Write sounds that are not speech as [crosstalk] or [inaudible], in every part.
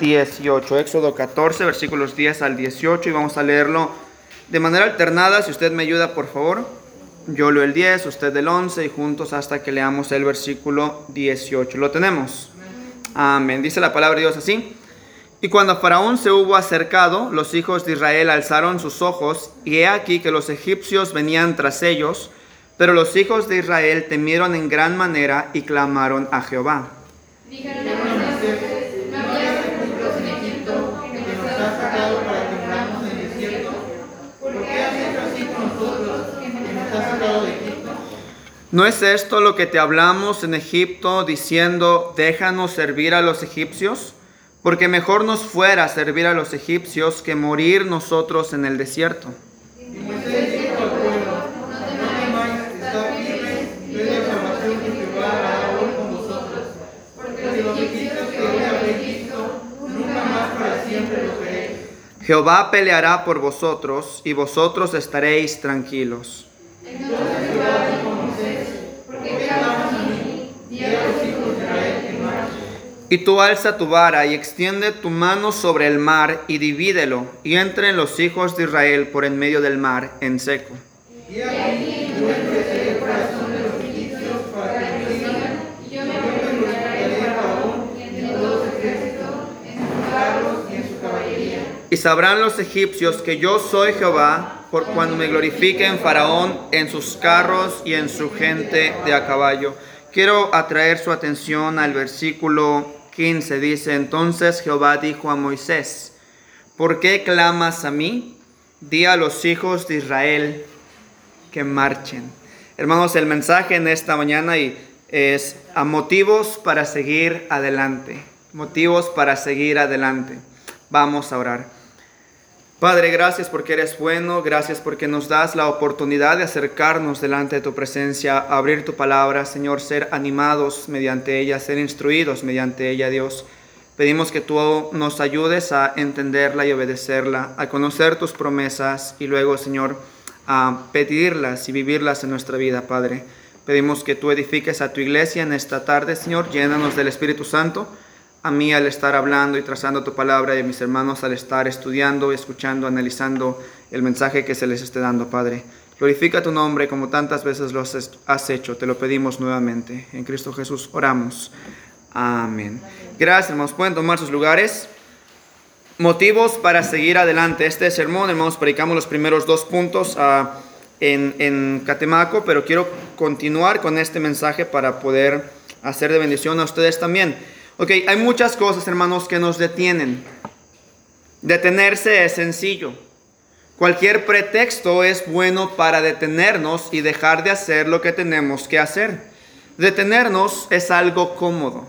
18. Éxodo 14, versículos 10 al 18 y vamos a leerlo de manera alternada. Si usted me ayuda, por favor. Yo leo el 10, usted el 11 y juntos hasta que leamos el versículo 18. ¿Lo tenemos? Amén. Dice la palabra de Dios así. Y cuando Faraón se hubo acercado, los hijos de Israel alzaron sus ojos, y he aquí que los egipcios venían tras ellos, pero los hijos de Israel temieron en gran manera y clamaron a Jehová. Dijeron ¿No es esto lo que te hablamos en Egipto diciendo, déjanos servir a los egipcios? Porque mejor nos fuera servir a los egipcios que morir nosotros en el desierto. Jehová peleará por vosotros y vosotros estaréis tranquilos. Entonces Y tú alza tu vara y extiende tu mano sobre el mar y divídelo, y entren los hijos de Israel por en medio del mar en seco. Y aquí yo endureceré el corazón de los egipcios para que me sigan, y yo me Faraón en todo su ejército, en sus carros y en su caballería. Y sabrán los egipcios que yo soy Jehová, por cuando me glorifique en Faraón, en sus carros y en su gente de a caballo. Quiero atraer su atención al versículo 15. Dice, entonces Jehová dijo a Moisés, ¿por qué clamas a mí? Di a los hijos de Israel que marchen. Hermanos, el mensaje en esta mañana es a motivos para seguir adelante. Motivos para seguir adelante. Vamos a orar. Padre, gracias porque eres bueno, gracias porque nos das la oportunidad de acercarnos delante de tu presencia, abrir tu palabra, Señor, ser animados mediante ella, ser instruidos mediante ella, Dios. Pedimos que tú nos ayudes a entenderla y obedecerla, a conocer tus promesas y luego, Señor, a pedirlas y vivirlas en nuestra vida, Padre. Pedimos que tú edifiques a tu iglesia en esta tarde, Señor, llénanos del Espíritu Santo a mí al estar hablando y trazando tu palabra y a mis hermanos al estar estudiando, escuchando, analizando el mensaje que se les esté dando, Padre. Glorifica tu nombre como tantas veces lo has- hecho, te lo pedimos nuevamente. En Cristo Jesús oramos. Amén. Gracias, hermanos. Pueden tomar sus lugares. Motivos para seguir adelante. Este sermón, hermanos, predicamos los primeros dos puntos ah, en, en Catemaco, pero quiero continuar con este mensaje para poder hacer de bendición a ustedes también. Ok, hay muchas cosas, hermanos, que nos detienen. Detenerse es sencillo. Cualquier pretexto es bueno para detenernos y dejar de hacer lo que tenemos que hacer. Detenernos es algo cómodo.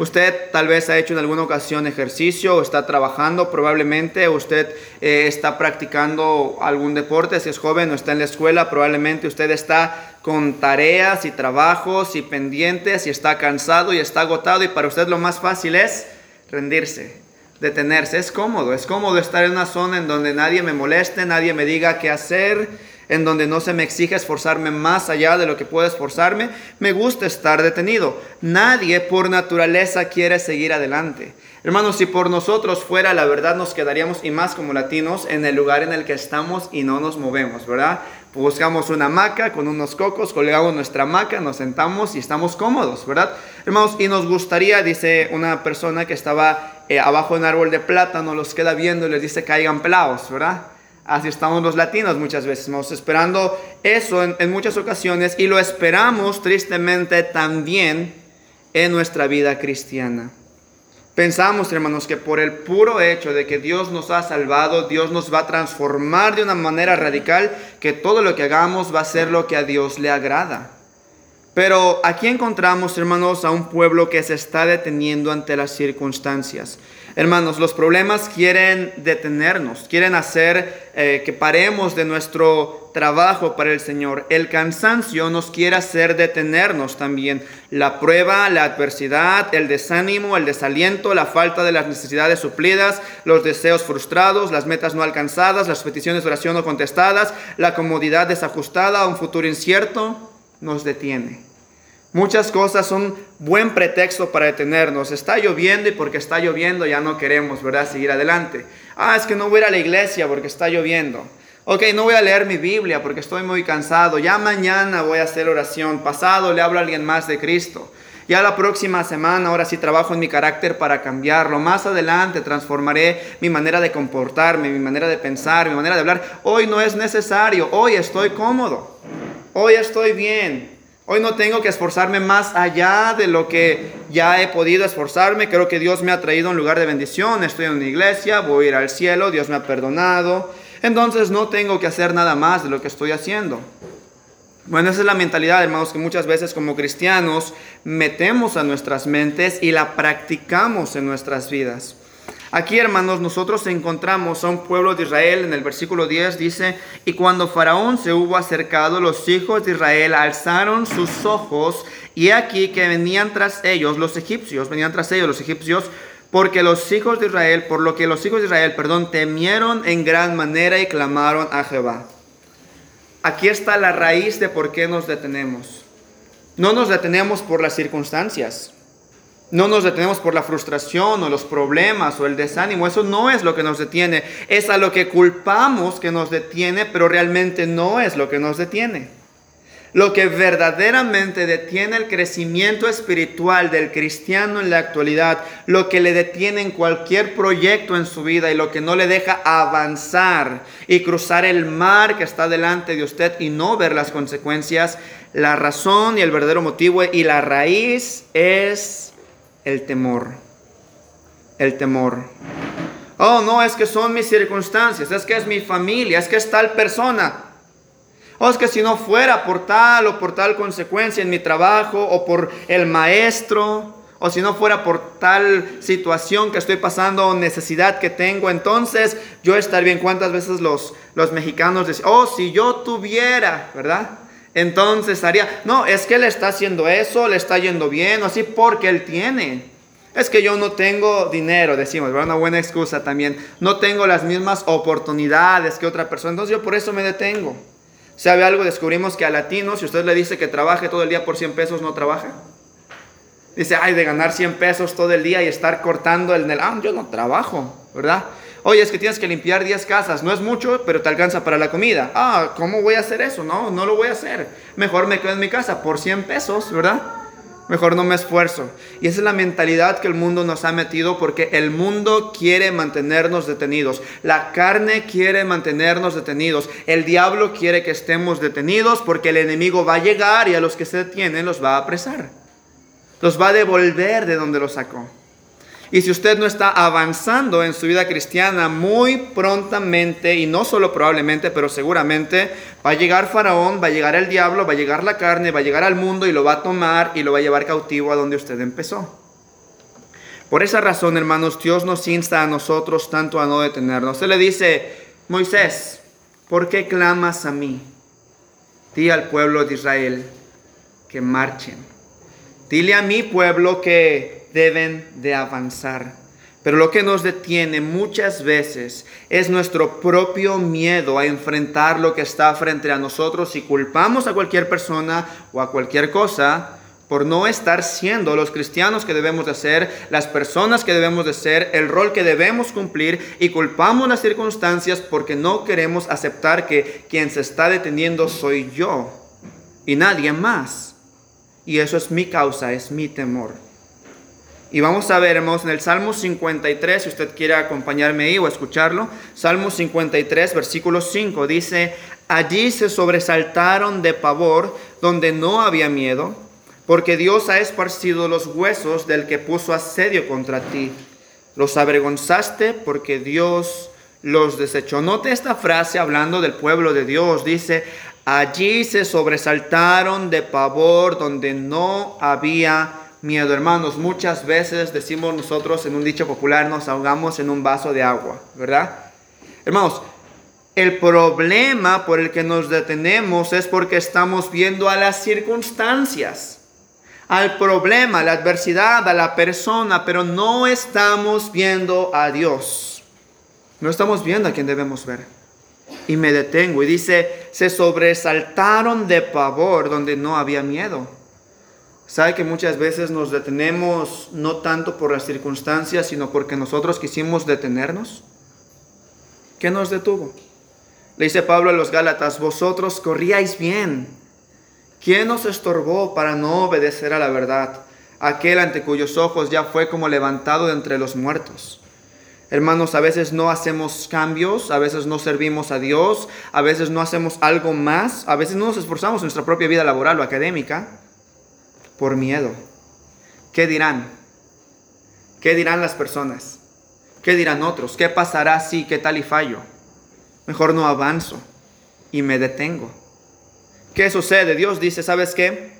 Usted tal vez ha hecho en alguna ocasión ejercicio o está trabajando probablemente, usted eh, está practicando algún deporte, si es joven o está en la escuela, probablemente usted está con tareas y trabajos y pendientes y está cansado y está agotado y para usted lo más fácil es rendirse, detenerse. Es cómodo, es cómodo estar en una zona en donde nadie me moleste, nadie me diga qué hacer, en donde no se me exige esforzarme más allá de lo que puedo esforzarme. Me gusta estar detenido. Nadie por naturaleza quiere seguir adelante. Hermanos, si por nosotros fuera, la verdad nos quedaríamos, y más como latinos, en el lugar en el que estamos y no nos movemos, ¿verdad? Buscamos una hamaca con unos cocos, colgamos nuestra hamaca, nos sentamos y estamos cómodos, ¿verdad? Hermanos, y nos gustaría, dice una persona que estaba eh, abajo de un árbol de plátano, los queda viendo y les dice caigan pelados, ¿verdad? Así estamos los latinos muchas veces, estamos esperando eso en muchas ocasiones y lo esperamos tristemente también en nuestra vida cristiana. Pensamos, hermanos, que por el puro hecho de que Dios nos ha salvado, Dios nos va a transformar de una manera radical, que todo lo que hagamos va a ser lo que a Dios le agrada. Pero aquí encontramos, hermanos, a un pueblo que se está deteniendo ante las circunstancias. Hermanos, los problemas quieren detenernos, quieren hacer eh, que paremos de nuestro trabajo para el Señor. El cansancio nos quiere hacer detenernos también. La prueba, la adversidad, el desánimo, el desaliento, la falta de las necesidades suplidas, los deseos frustrados, las metas no alcanzadas, las peticiones de oración no contestadas, la comodidad desajustada, un futuro incierto, nos detiene. Muchas cosas son buen pretexto para detenernos. Está lloviendo y porque está lloviendo ya no queremos, ¿verdad? Seguir adelante. Ah, es que no voy a ir a la iglesia porque está lloviendo. Ok, no voy a leer mi Biblia porque estoy muy cansado. Ya mañana voy a hacer oración. Pasado le hablo a alguien más de Cristo. Ya la próxima semana, ahora sí trabajo en mi carácter para cambiarlo. Más adelante transformaré mi manera de comportarme, mi manera de pensar, mi manera de hablar. Hoy no es necesario. Hoy estoy cómodo. Hoy estoy bien. Hoy no tengo que esforzarme más allá de lo que ya he podido esforzarme. Creo que Dios me ha traído un lugar de bendición. Estoy en una iglesia, voy a ir al cielo, Dios me ha perdonado. Entonces no tengo que hacer nada más de lo que estoy haciendo. Bueno, esa es la mentalidad, hermanos, que muchas veces como cristianos metemos a nuestras mentes y la practicamos en nuestras vidas. Aquí, hermanos, nosotros encontramos a un pueblo de Israel, en el versículo 10 dice, y cuando Faraón se hubo acercado, los hijos de Israel alzaron sus ojos, y aquí que venían tras ellos los egipcios, venían tras ellos los egipcios, porque los hijos de Israel, por lo que los hijos de Israel, perdón, temieron en gran manera y clamaron a Jehová. Aquí está la raíz de por qué nos detenemos. No nos detenemos por las circunstancias. No nos detenemos por la frustración o los problemas o el desánimo. Eso no es lo que nos detiene. Es a lo que culpamos que nos detiene, pero realmente no es lo que nos detiene. Lo que verdaderamente detiene el crecimiento espiritual del cristiano en la actualidad, lo que le detiene en cualquier proyecto en su vida y lo que no le deja avanzar y cruzar el mar que está delante de usted y no ver las consecuencias, la razón y el verdadero motivo y la raíz es el temor. El temor. Oh, no, es que son mis circunstancias, es que es mi familia, es que es tal persona. O es que si no fuera por tal o por tal consecuencia en mi trabajo o por el maestro, o si no fuera por tal situación que estoy pasando o necesidad que tengo, entonces yo estaría bien. ¿Cuántas veces los, los mexicanos dicen, oh, si yo tuviera, ¿verdad? Entonces haría, no, es que él está haciendo eso, le está yendo bien, o así porque él tiene. Es que yo no tengo dinero, decimos, ¿verdad? una buena excusa también. No tengo las mismas oportunidades que otra persona, entonces yo por eso me detengo. ¿Sabe algo? Descubrimos que a latinos, si usted le dice que trabaje todo el día por 100 pesos, no trabaja. Dice, ay, de ganar 100 pesos todo el día y estar cortando el... Ah, yo no trabajo, ¿verdad? Oye, es que tienes que limpiar 10 casas. No es mucho, pero te alcanza para la comida. Ah, ¿cómo voy a hacer eso? No, no lo voy a hacer. Mejor me quedo en mi casa por 100 pesos, ¿verdad? Mejor no me esfuerzo. Y esa es la mentalidad que el mundo nos ha metido porque el mundo quiere mantenernos detenidos. La carne quiere mantenernos detenidos. El diablo quiere que estemos detenidos porque el enemigo va a llegar y a los que se detienen los va a apresar. Los va a devolver de donde los sacó. Y si usted no está avanzando en su vida cristiana, muy prontamente, y no solo probablemente, pero seguramente, va a llegar Faraón, va a llegar el diablo, va a llegar la carne, va a llegar al mundo y lo va a tomar y lo va a llevar cautivo a donde usted empezó. Por esa razón, hermanos, Dios nos insta a nosotros tanto a no detenernos. Él le dice, Moisés, ¿por qué clamas a mí? Di al pueblo de Israel que marchen. Dile a mi pueblo que deben de avanzar. Pero lo que nos detiene muchas veces es nuestro propio miedo a enfrentar lo que está frente a nosotros y culpamos a cualquier persona o a cualquier cosa por no estar siendo los cristianos que debemos de ser, las personas que debemos de ser, el rol que debemos cumplir y culpamos las circunstancias porque no queremos aceptar que quien se está deteniendo soy yo y nadie más. Y eso es mi causa, es mi temor. Y vamos a ver, hermanos, en el Salmo 53, si usted quiere acompañarme ahí o escucharlo, Salmo 53, versículo 5, dice, allí se sobresaltaron de pavor donde no había miedo, porque Dios ha esparcido los huesos del que puso asedio contra ti. Los avergonzaste porque Dios los desechó. Note esta frase hablando del pueblo de Dios. Dice, allí se sobresaltaron de pavor donde no había miedo. Hermanos, muchas veces decimos nosotros en un dicho popular, nos ahogamos en un vaso de agua, ¿verdad? Hermanos, el problema por el que nos detenemos es porque estamos viendo a las circunstancias, al problema, a la adversidad, a la persona, pero no estamos viendo a Dios. No estamos viendo a quien debemos ver. Y me detengo y dice, se sobresaltaron de pavor donde no había miedo. ¿Sabe que muchas veces nos detenemos no tanto por las circunstancias, sino porque nosotros quisimos detenernos? ¿Qué nos detuvo? Le dice Pablo a los Gálatas, vosotros corríais bien. ¿Quién nos estorbó para no obedecer a la verdad? Aquel ante cuyos ojos ya fue como levantado de entre los muertos. Hermanos, a veces no hacemos cambios, a veces no servimos a Dios, a veces no hacemos algo más, a veces no nos esforzamos en nuestra propia vida laboral o académica por miedo. ¿Qué dirán? ¿Qué dirán las personas? ¿Qué dirán otros? ¿Qué pasará si, qué tal y fallo? Mejor no avanzo y me detengo. ¿Qué sucede? Dios dice, ¿sabes qué?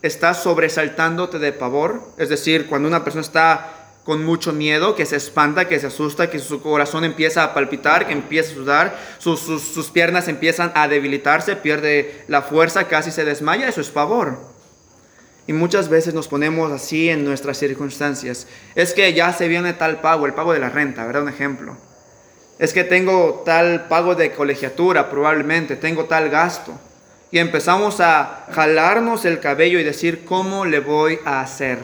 Estás sobresaltándote de pavor. Es decir, cuando una persona está con mucho miedo, que se espanta, que se asusta, que su corazón empieza a palpitar, que empieza a sudar, sus, sus, piernas empiezan a debilitarse, pierde la fuerza, casi se desmaya, eso es pavor. Y muchas veces nos ponemos así en nuestras circunstancias. Es que ya se viene tal pago, el pago de la renta, ¿verdad? Un ejemplo. Es que tengo tal pago de colegiatura, probablemente, tengo tal gasto. Y empezamos a jalarnos el cabello y decir, ¿cómo le voy a hacer?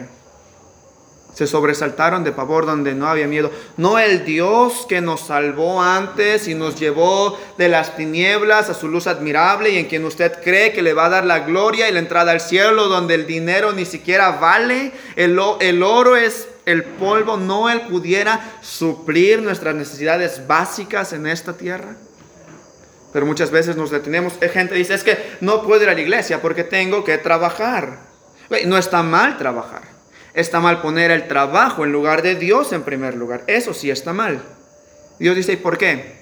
Se sobresaltaron de pavor donde no había miedo. No el Dios que nos salvó antes y nos llevó de las tinieblas a su luz admirable y en quien usted cree que le va a dar la gloria y la entrada al cielo donde el dinero ni siquiera vale. El, oro es el polvo. No él pudiera suplir nuestras necesidades básicas en esta tierra. Pero muchas veces nos detenemos. Gente dice, es que no puedo ir a la iglesia porque tengo que trabajar. No está mal trabajar. Está mal poner el trabajo en lugar de Dios en primer lugar. Eso sí está mal. Dios dice, ¿y por qué?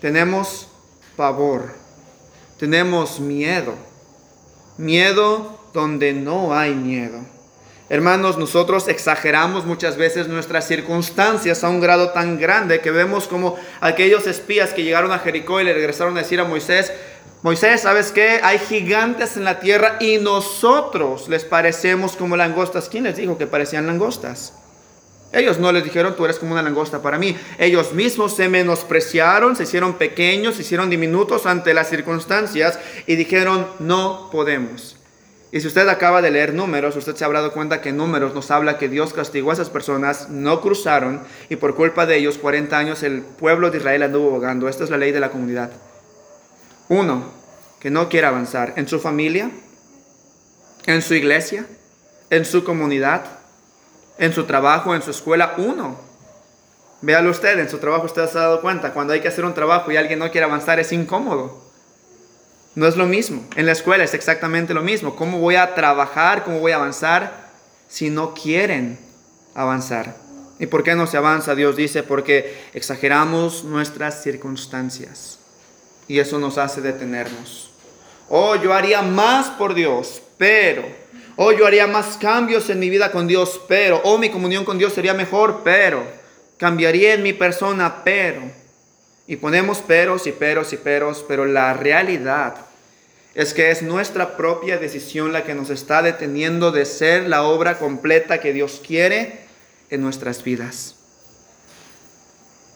Tenemos pavor. Tenemos miedo. Miedo donde no hay miedo. Hermanos, nosotros exageramos muchas veces nuestras circunstancias a un grado tan grande que vemos como aquellos espías que llegaron a Jericó y le regresaron a decir a Moisés, Moisés, ¿sabes qué? Hay gigantes en la tierra y nosotros les parecemos como langostas. ¿Quién les dijo que parecían langostas? Ellos no les dijeron, tú eres como una langosta para mí. Ellos mismos se menospreciaron, se hicieron pequeños, se hicieron diminutos ante las circunstancias y dijeron, no podemos. Y si usted acaba de leer números, usted se habrá dado cuenta que números nos habla que Dios castigó a esas personas, no cruzaron y por culpa de ellos 40 años el pueblo de Israel anduvo bogando. Esta es la ley de la comunidad. Uno, que no quiere avanzar en su familia, en su iglesia, en su comunidad, en su trabajo, en su escuela. Uno. Véalo usted, en su trabajo usted se ha dado cuenta, cuando hay que hacer un trabajo y alguien no quiere avanzar es incómodo. No es lo mismo. En la escuela es exactamente lo mismo. ¿Cómo voy a trabajar? ¿Cómo voy a avanzar si no quieren avanzar? ¿Y por qué no se avanza? Dios dice, porque exageramos nuestras circunstancias y eso nos hace detenernos. Oh, yo haría más por Dios, pero, oh, yo haría más cambios en mi vida con Dios, pero, oh, mi comunión con Dios sería mejor, pero, cambiaría en mi persona, pero. Y ponemos peros y peros y peros, pero la realidad es que es nuestra propia decisión la que nos está deteniendo de ser la obra completa que Dios quiere en nuestras vidas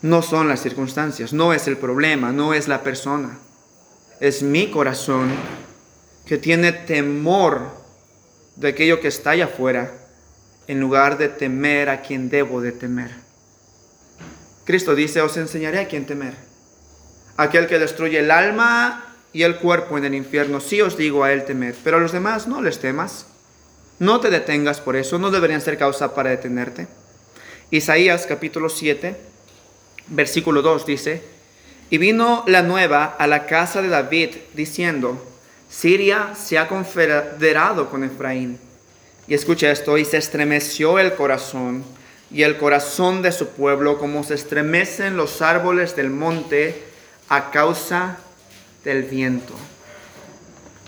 no son las circunstancias, no es el problema, no es la persona. Es mi corazón que tiene temor de aquello que está allá afuera en lugar de temer a quien debo de temer. Cristo dice, os enseñaré a quién temer. Aquel que destruye el alma y el cuerpo en el infierno, sí os digo a él temer, pero a los demás no les temas. No te detengas por eso, no deberían ser causa para detenerte. Isaías capítulo 7 versículo 2 dice, y vino la nueva a la casa de David diciendo, Siria se ha confederado con Efraín. Y escucha esto, y se estremeció el corazón y el corazón de su pueblo como se estremecen los árboles del monte a causa del viento.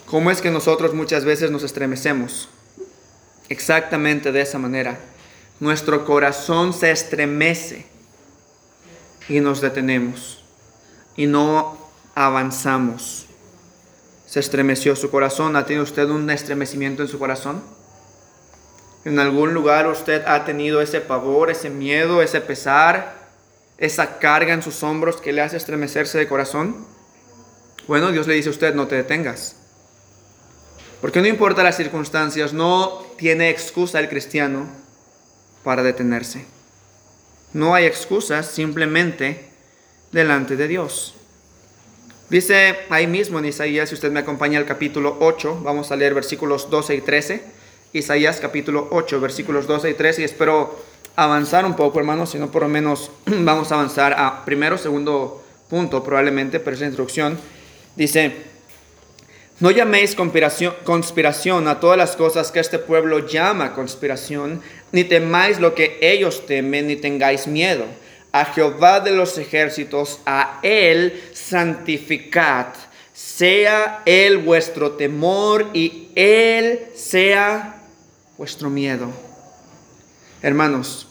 ¿Cómo es que nosotros muchas veces nos estremecemos? Exactamente de esa manera. Nuestro corazón se estremece y nos detenemos y no avanzamos. Se estremeció su corazón. ¿Ha tenido usted un estremecimiento en su corazón? ¿En algún lugar usted ha tenido ese pavor, ese miedo, ese pesar, esa carga en sus hombros que le hace estremecerse de corazón? Bueno, Dios le dice a usted, no te detengas. Porque no importa las circunstancias, no tiene excusa el cristiano para detenerse. No hay excusas simplemente delante de Dios. Dice ahí mismo en Isaías, si usted me acompaña al capítulo 8, vamos a leer versículos 12 y 13. Isaías capítulo 8, versículos 12 y 13, y espero avanzar un poco, hermanos, si no por lo menos [clears throat] vamos a avanzar a primero, segundo punto probablemente, pero es la introducción. Dice, no llaméis conspiración a todas las cosas que este pueblo llama conspiración, ni temáis lo que ellos temen, ni tengáis miedo a Jehová de los ejércitos, a Él santificad. Sea Él vuestro temor y Él sea vuestro miedo. Hermanos,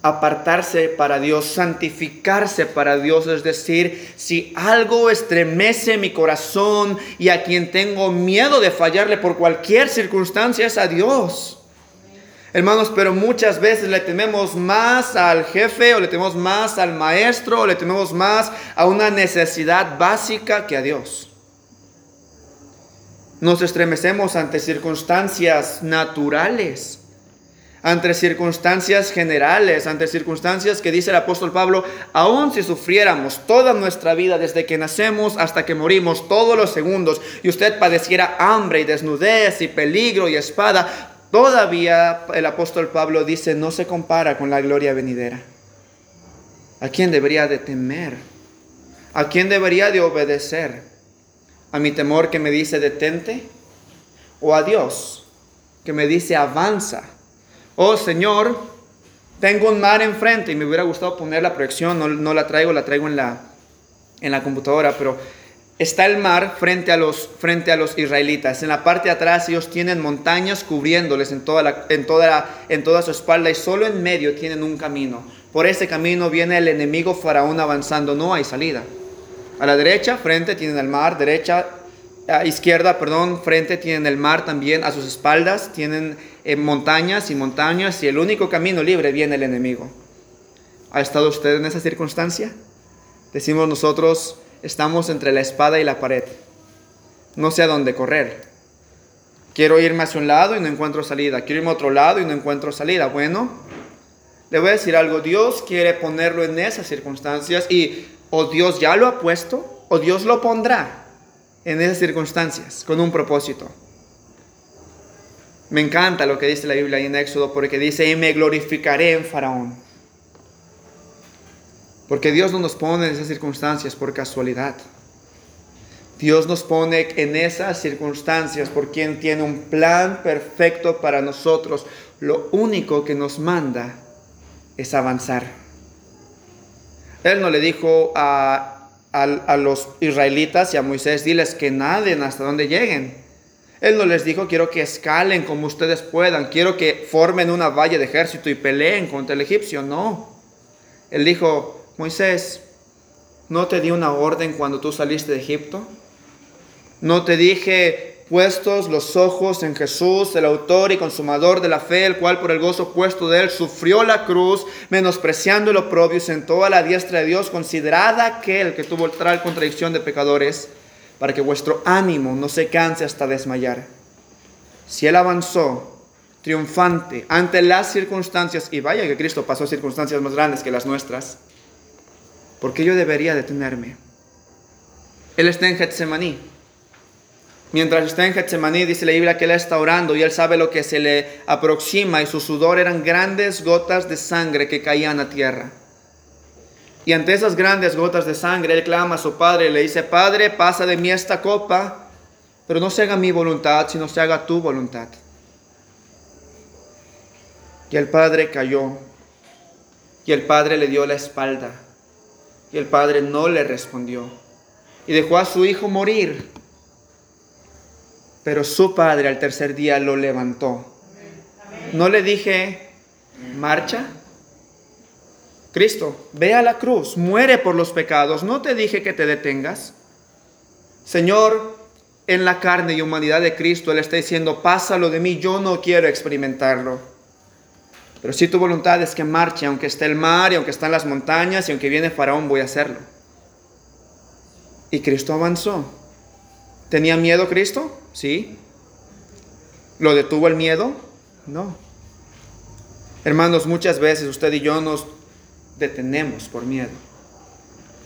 apartarse para Dios, santificarse para Dios, es decir, si algo estremece mi corazón y a quien tengo miedo de fallarle por cualquier circunstancia es a Dios. Hermanos, pero muchas veces le tememos más al jefe o le tememos más al maestro o le tememos más a una necesidad básica que a Dios. Nos estremecemos ante circunstancias naturales, ante circunstancias generales, ante circunstancias que dice el apóstol Pablo, aun si sufriéramos toda nuestra vida desde que nacemos hasta que morimos, todos los segundos, y usted padeciera hambre y desnudez y peligro y espada, Todavía el apóstol Pablo dice, no se compara con la gloria venidera. ¿A quién debería de temer? ¿A quién debería de obedecer? ¿A mi temor que me dice detente? ¿O a Dios que me dice avanza? Oh Señor, tengo un mar enfrente y me hubiera gustado poner la proyección, no, la traigo, la traigo en la, en la computadora, pero está el mar frente a, los, frente a los israelitas. En la parte de atrás ellos tienen montañas cubriéndoles en toda, la, en, toda en toda su espalda y solo en medio tienen un camino. Por ese camino viene el enemigo faraón avanzando, no hay salida. A la derecha, frente tienen el mar, derecha, a izquierda, perdón, frente tienen el mar también, a sus espaldas tienen eh, montañas y montañas y el único camino libre viene el enemigo. ¿Ha estado usted en esa circunstancia? Decimos nosotros, estamos entre la espada y la pared. No sé a dónde correr. Quiero irme hacia un lado y no encuentro salida. Quiero irme a otro lado y no encuentro salida. Bueno, le voy a decir algo. Dios quiere ponerlo en esas circunstancias y o Dios ya lo ha puesto o Dios lo pondrá en esas circunstancias con un propósito. Me encanta lo que dice la Biblia en Éxodo porque dice, y me glorificaré en Faraón. Porque Dios no nos pone en esas circunstancias por casualidad. Dios nos pone en esas circunstancias por quien tiene un plan perfecto para nosotros. Lo único que nos manda es avanzar. Él no le dijo a, a, los israelitas y a Moisés, diles que naden hasta donde lleguen. Él no les dijo, quiero que escalen como ustedes puedan, quiero que formen una valla de ejército y peleen contra el egipcio. No. Él dijo, Moisés, ¿no te di una orden cuando tú saliste de Egipto? ¿No te dije, puestos los ojos en Jesús, el autor y consumador de la fe, el cual por el gozo puesto de él sufrió la cruz, menospreciando el oprobio, sentó a la diestra de Dios, considerada aquel que tuvo tal contradicción de pecadores, para que vuestro ánimo no se canse hasta desmayar? Si él avanzó triunfante ante las circunstancias, y vaya que Cristo pasó circunstancias más grandes que las nuestras, ¿Por qué yo debería detenerme? Él está en Getsemaní. Mientras está en Getsemaní, dice la Biblia que él está orando y él sabe lo que se le aproxima y su sudor eran grandes gotas de sangre que caían a tierra. Y ante esas grandes gotas de sangre, él clama a su padre y le dice, Padre, pasa de mí esta copa, pero no se haga mi voluntad, sino se haga tu voluntad. Y el padre cayó y el padre le dio la espalda. Y el padre no le respondió. Y dejó a su hijo morir. Pero su padre al tercer día lo levantó. No le dije, marcha. Cristo, ve a la cruz, muere por los pecados. No te dije que te detengas. Señor, en la carne y humanidad de Cristo, Él está diciendo, pásalo de mí, yo no quiero experimentarlo. Pero si tu voluntad es que marche, aunque esté el mar y aunque están las montañas y aunque viene Faraón, voy a hacerlo. Y Cristo avanzó. ¿Tenía miedo Cristo? Sí. ¿Lo detuvo el miedo? No. Hermanos, muchas veces usted y yo nos detenemos por miedo.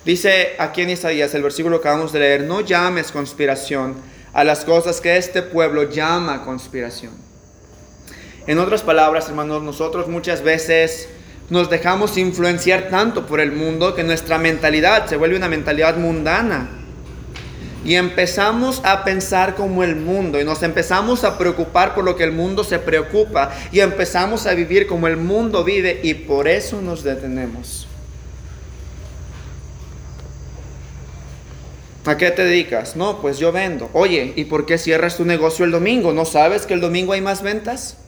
Dice aquí en Isaías, el versículo que acabamos de leer, no llames conspiración a las cosas que este pueblo llama conspiración. En otras palabras, hermanos, nosotros muchas veces nos dejamos influenciar tanto por el mundo que nuestra mentalidad se vuelve una mentalidad mundana. Y empezamos a pensar como el mundo y nos empezamos a preocupar por lo que el mundo se preocupa y empezamos a vivir como el mundo vive y por eso nos detenemos. ¿A qué te dedicas? No, pues yo vendo. Oye, ¿y por qué cierras tu negocio el domingo? ¿No sabes que el domingo hay más ventas?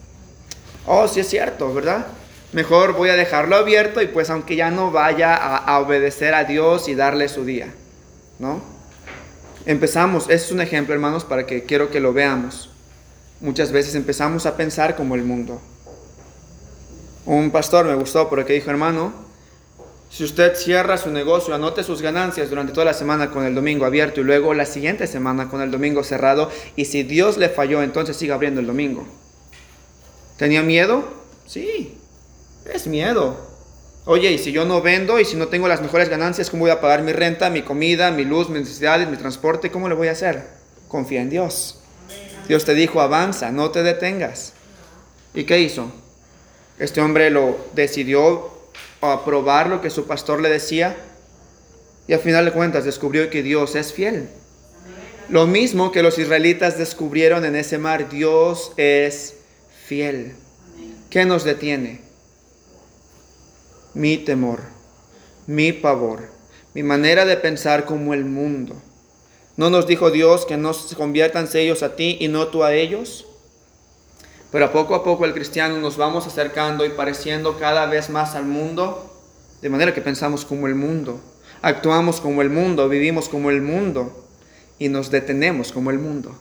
Oh, sí es cierto, ¿verdad? Mejor voy a dejarlo abierto y pues aunque ya no vaya a, obedecer a Dios y darle su día, ¿no? Empezamos, ese es un ejemplo hermanos para que quiero que lo veamos. Muchas veces empezamos a pensar como el mundo. Un pastor me gustó porque dijo, hermano, si usted cierra su negocio, anote sus ganancias durante toda la semana con el domingo abierto y luego la siguiente semana con el domingo cerrado y si Dios le falló, entonces siga abriendo el domingo. ¿Tenía miedo? Sí, es miedo. Oye, y si yo no vendo y si no tengo las mejores ganancias, ¿cómo voy a pagar mi renta, mi comida, mi luz, mis necesidades, mi transporte? ¿Cómo le voy a hacer? Confía en Dios. Dios te dijo, avanza, no te detengas. ¿Y qué hizo? Este hombre lo decidió aprobar lo que su pastor le decía y al final de cuentas descubrió que Dios es fiel. Lo mismo que los israelitas descubrieron en ese mar, Dios es fiel. ¿Qué nos detiene? mi temor, mi pavor, mi manera de pensar como el mundo. ¿No nos dijo Dios que no se conviertan ellos a ti y no tú a ellos? Pero poco a poco el cristiano nos vamos acercando y pareciendo cada vez más al mundo, de manera que pensamos como el mundo, actuamos como el mundo, vivimos como el mundo y nos detenemos como el mundo.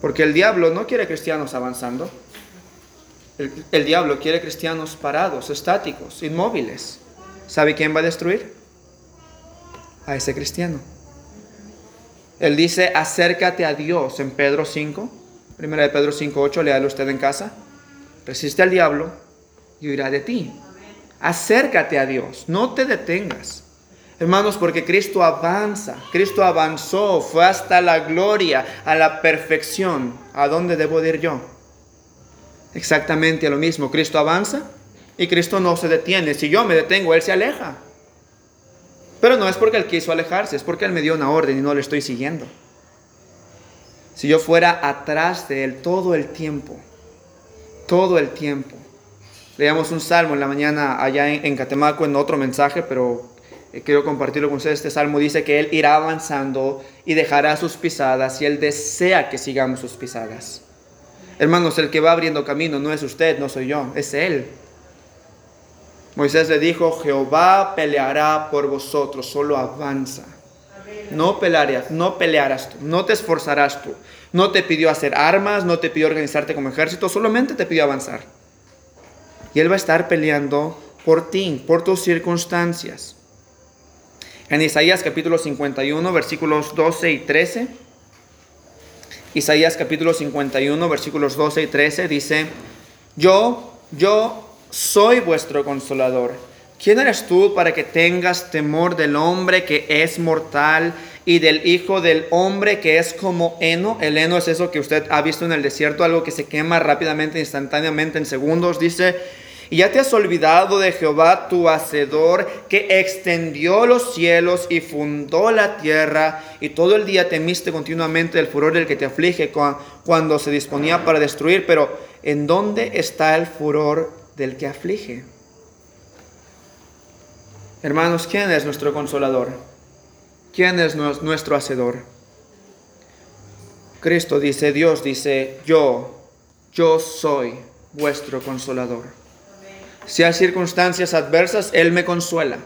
Porque el diablo no quiere cristianos avanzando. El, diablo quiere cristianos parados, estáticos, inmóviles. ¿Sabe quién va a destruir? A ese cristiano. Él dice, acércate a Dios en Pedro 5, primera de Pedro 5, 8, léalo usted en casa. Resiste al diablo y huirá de ti. Acércate a Dios, no te detengas. Hermanos, porque Cristo avanza, Cristo avanzó, fue hasta la gloria, a la perfección. ¿A dónde debo ir yo? exactamente a lo mismo. Cristo avanza y Cristo no se detiene. Si yo me detengo, Él se aleja. Pero no es porque Él quiso alejarse, es porque Él me dio una orden y no le estoy siguiendo. Si yo fuera atrás de Él todo el tiempo, todo el tiempo. Leíamos un salmo en la mañana allá en, Catemaco en otro mensaje, pero quiero compartirlo con ustedes. Este salmo dice que Él irá avanzando y dejará sus pisadas y Él desea que sigamos sus pisadas. Hermanos, el que va abriendo camino no es usted, no soy yo, es Él. Moisés le dijo, Jehová peleará por vosotros, solo avanza. No pelearás, no pelearás tú, no te esforzarás tú. No te pidió hacer armas, no te pidió organizarte como ejército, solamente te pidió avanzar. Y Él va a estar peleando por ti, por tus circunstancias. En Isaías capítulo 51, versículos 12 y 13. Isaías capítulo 51, versículos 12 y 13 dice, yo, yo soy vuestro consolador. ¿Quién eres tú para que tengas temor del hombre que es mortal y del hijo del hombre que es como heno? El heno es eso que usted ha visto en el desierto, algo que se quema rápidamente, instantáneamente, en segundos. Dice, y ya te has olvidado de Jehová tu hacedor, que extendió los cielos y fundó la tierra, y todo el día temiste continuamente el furor del que te aflige cuando se disponía para destruir. Pero, ¿en dónde está el furor del que aflige? Hermanos, ¿quién es nuestro consolador? ¿Quién es nuestro hacedor? Cristo dice, Dios dice, yo, yo soy vuestro consolador. Si hay circunstancias adversas, Él me consuela.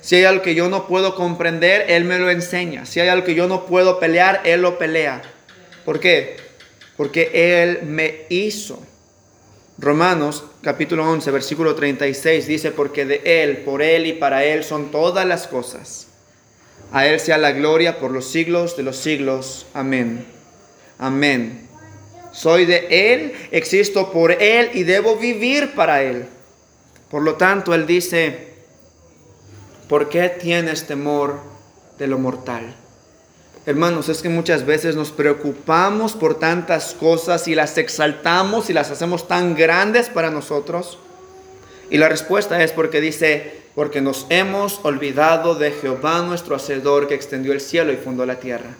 Si hay algo que yo no puedo comprender, Él me lo enseña. Si hay algo que yo no puedo pelear, Él lo pelea. ¿Por qué? Porque Él me hizo. Romanos capítulo 11, versículo 36 dice, porque de Él, por Él y para Él son todas las cosas. A Él sea la gloria por los siglos de los siglos. Amén. Amén. Soy de Él, existo por Él y debo vivir para Él. Por lo tanto, Él dice, ¿por qué tienes temor de lo mortal? Hermanos, es que muchas veces nos preocupamos por tantas cosas y las exaltamos y las hacemos tan grandes para nosotros. Y la respuesta es porque dice, porque nos hemos olvidado de Jehová nuestro Hacedor que extendió el cielo y fundó la tierra.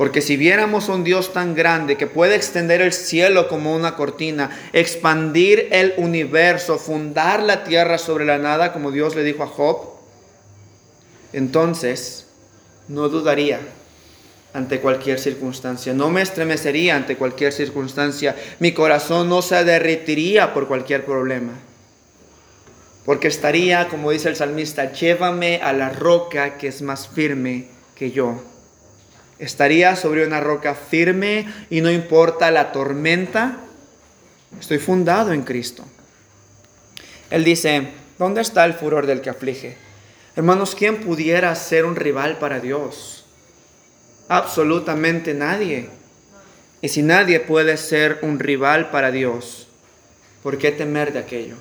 Porque si viéramos un Dios tan grande que puede extender el cielo como una cortina, expandir el universo, fundar la tierra sobre la nada, como Dios le dijo a Job, entonces no dudaría ante cualquier circunstancia, no me estremecería ante cualquier circunstancia, mi corazón no se derritiría por cualquier problema, porque estaría, como dice el salmista, llévame a la roca que es más firme que yo. Estaría sobre una roca firme y no importa la tormenta, estoy fundado en Cristo. Él dice, ¿dónde está el furor del que aflige? Hermanos, ¿quién pudiera ser un rival para Dios? Absolutamente nadie. Y si nadie puede ser un rival para Dios, ¿por qué temer de aquello?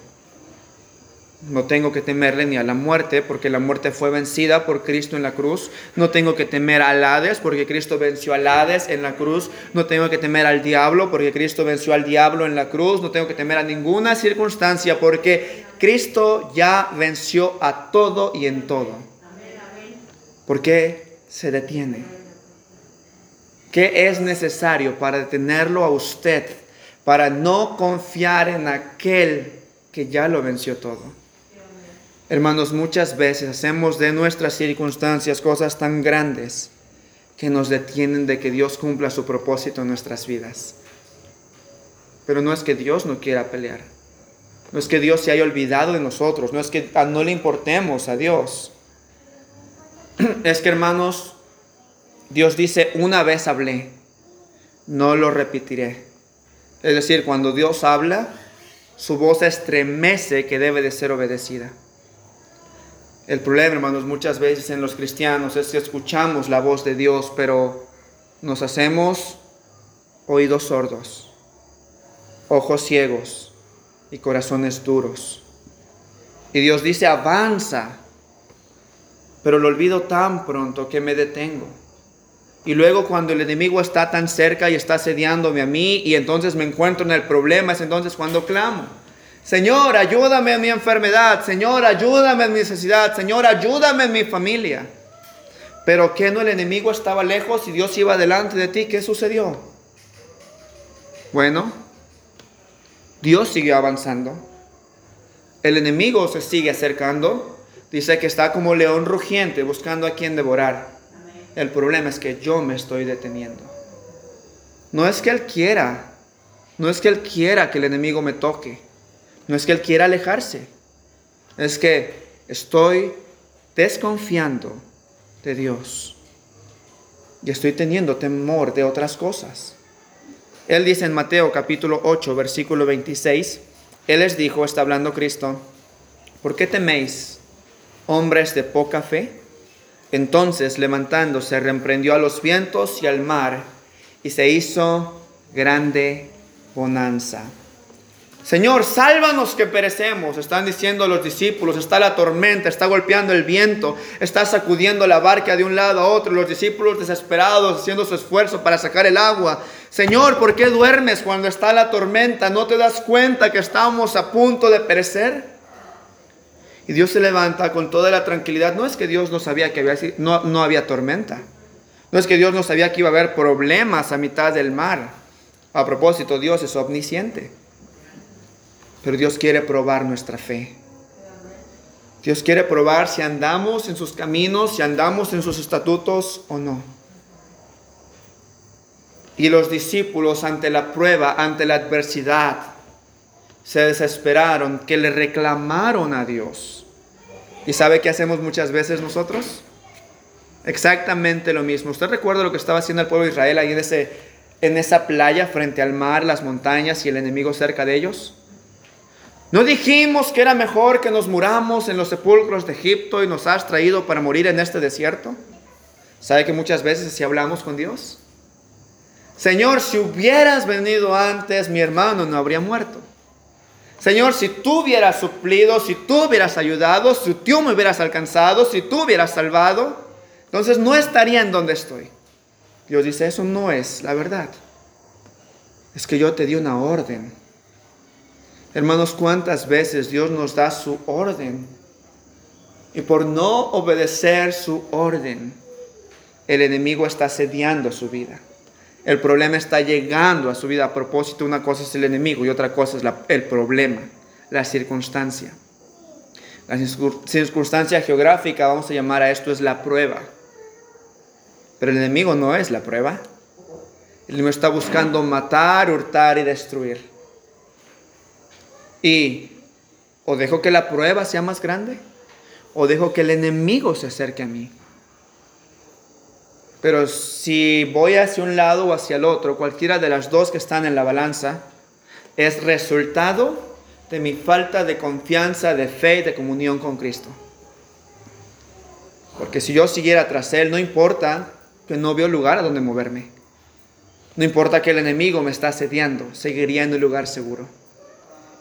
No tengo que temerle ni a la muerte, porque la muerte fue vencida por Cristo en la cruz. No tengo que temer al Hades, porque Cristo venció al Hades en la cruz. No tengo que temer al diablo, porque Cristo venció al diablo en la cruz. No tengo que temer a ninguna circunstancia, porque Cristo ya venció a todo y en todo. ¿Por qué se detiene? ¿Qué es necesario para detenerlo a usted, para no confiar en aquel que ya lo venció todo? Hermanos, muchas veces hacemos de nuestras circunstancias cosas tan grandes que nos detienen de que Dios cumpla su propósito en nuestras vidas. Pero no es que Dios no quiera pelear. No es que Dios se haya olvidado de nosotros. No es que no le importemos a Dios. [clears throat] Es que, hermanos, Dios dice, una vez hablé, no lo repetiré. Es decir, cuando Dios habla, su voz estremece que debe de ser obedecida. El problema, hermanos, muchas veces en los cristianos es que escuchamos la voz de Dios, pero nos hacemos oídos sordos, ojos ciegos y corazones duros. Y Dios dice, avanza, pero lo olvido tan pronto que me detengo. Y luego cuando el enemigo está tan cerca y está asediándome a mí y entonces me encuentro en el problema, es entonces cuando clamo. Señor, ayúdame en mi enfermedad. Señor, ayúdame en mi necesidad. Señor, ayúdame en mi familia. Pero que no el enemigo estaba lejos y Dios iba delante de ti. ¿Qué sucedió? Bueno, Dios siguió avanzando. El enemigo se sigue acercando. Dice que está como león rugiente buscando a quien devorar. El problema es que yo me estoy deteniendo. No es que Él quiera. No es que Él quiera que el enemigo me toque. No es que Él quiera alejarse, es que estoy desconfiando de Dios y estoy teniendo temor de otras cosas. Él dice en Mateo capítulo 8, versículo 26, Él les dijo, está hablando Cristo, ¿por qué teméis, hombres de poca fe? Entonces levantándose, reemprendió a los vientos y al mar y se hizo grande bonanza. Señor, sálvanos que perecemos, están diciendo los discípulos, está la tormenta, está golpeando el viento, está sacudiendo la barca de un lado a otro, los discípulos desesperados haciendo su esfuerzo para sacar el agua. Señor, ¿por qué duermes cuando está la tormenta? ¿No te das cuenta que estamos a punto de perecer? Y Dios se levanta con toda la tranquilidad. No es que Dios no sabía que había, no, no había tormenta. No es que Dios no sabía que iba a haber problemas a mitad del mar. A propósito, Dios es omnisciente. Pero Dios quiere probar nuestra fe. Dios quiere probar si andamos en sus caminos, si andamos en sus estatutos o no. Y los discípulos ante la prueba, ante la adversidad, se desesperaron, que le reclamaron a Dios. ¿Y sabe qué hacemos muchas veces nosotros? Exactamente lo mismo. ¿Usted recuerda lo que estaba haciendo el pueblo de Israel ahí en, ese, en esa playa frente al mar, las montañas y el enemigo cerca de ellos? ¿No dijimos que era mejor que nos muramos en los sepulcros de Egipto y nos has traído para morir en este desierto? ¿Sabe que muchas veces si hablamos con Dios? Señor, si hubieras venido antes, mi hermano no habría muerto. Señor, si tú hubieras suplido, si tú hubieras ayudado, si tú me hubieras alcanzado, si tú hubieras salvado, entonces no estaría en donde estoy. Dios dice, eso no es la verdad. Es que yo te di una orden. Hermanos, ¿cuántas veces Dios nos da su orden? Y por no obedecer su orden, el enemigo está asediando su vida. El problema está llegando a su vida. A propósito, una cosa es el enemigo y otra cosa es el problema, la circunstancia. La circunstancia geográfica, vamos a llamar a esto, es la prueba. Pero el enemigo no es la prueba. El enemigo está buscando matar, hurtar y destruir. Y o dejo que la prueba sea más grande o dejo que el enemigo se acerque a mí. Pero si voy hacia un lado o hacia el otro, cualquiera de las dos que están en la balanza, es resultado de mi falta de confianza, de fe y de comunión con Cristo. Porque si yo siguiera tras Él, no importa que no veo lugar a donde moverme. No importa que el enemigo me está asediando, seguiría en un lugar seguro.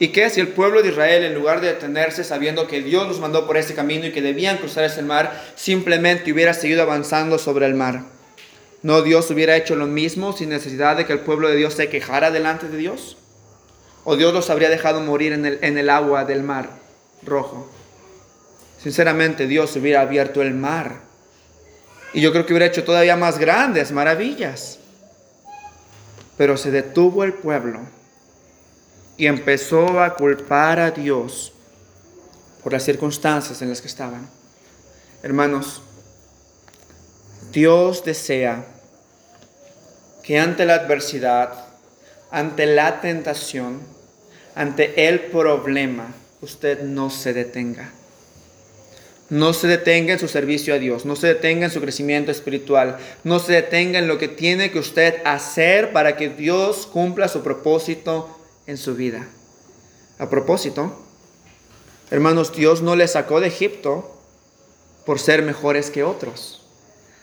¿Y qué si el pueblo de Israel, en lugar de detenerse sabiendo que Dios los mandó por ese camino y que debían cruzar ese mar, simplemente hubiera seguido avanzando sobre el mar? ¿No Dios hubiera hecho lo mismo sin necesidad de que el pueblo de Dios se quejara delante de Dios? ¿O Dios los habría dejado morir en el, en el agua del mar rojo? Sinceramente, Dios hubiera abierto el mar. Y yo creo que hubiera hecho todavía más grandes maravillas. Pero se detuvo el pueblo y empezó a culpar a Dios por las circunstancias en las que estaban. Hermanos, Dios desea que ante la adversidad, ante la tentación, ante el problema, usted no se detenga. No se detenga en su servicio a Dios, no se detenga en su crecimiento espiritual, no se detenga en lo que tiene que usted hacer para que Dios cumpla su propósito en su vida. A propósito, hermanos, Dios no les sacó de Egipto por ser mejores que otros.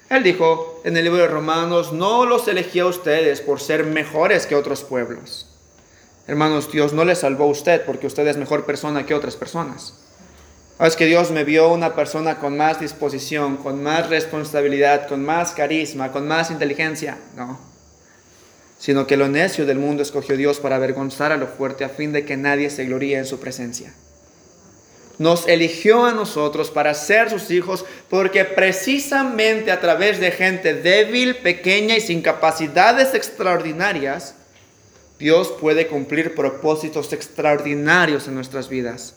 Él dijo en el libro de Romanos, no los elegí a ustedes por ser mejores que otros pueblos. Hermanos, Dios no les salvó a usted porque usted es mejor persona que otras personas. Es que Dios me vio una persona con más disposición, con más responsabilidad, con más carisma, con más inteligencia. No sino que lo necio del mundo escogió Dios para avergonzar a lo fuerte a fin de que nadie se gloríe en su presencia. Nos eligió a nosotros para ser sus hijos porque precisamente a través de gente débil, pequeña y sin capacidades extraordinarias, Dios puede cumplir propósitos extraordinarios en nuestras vidas,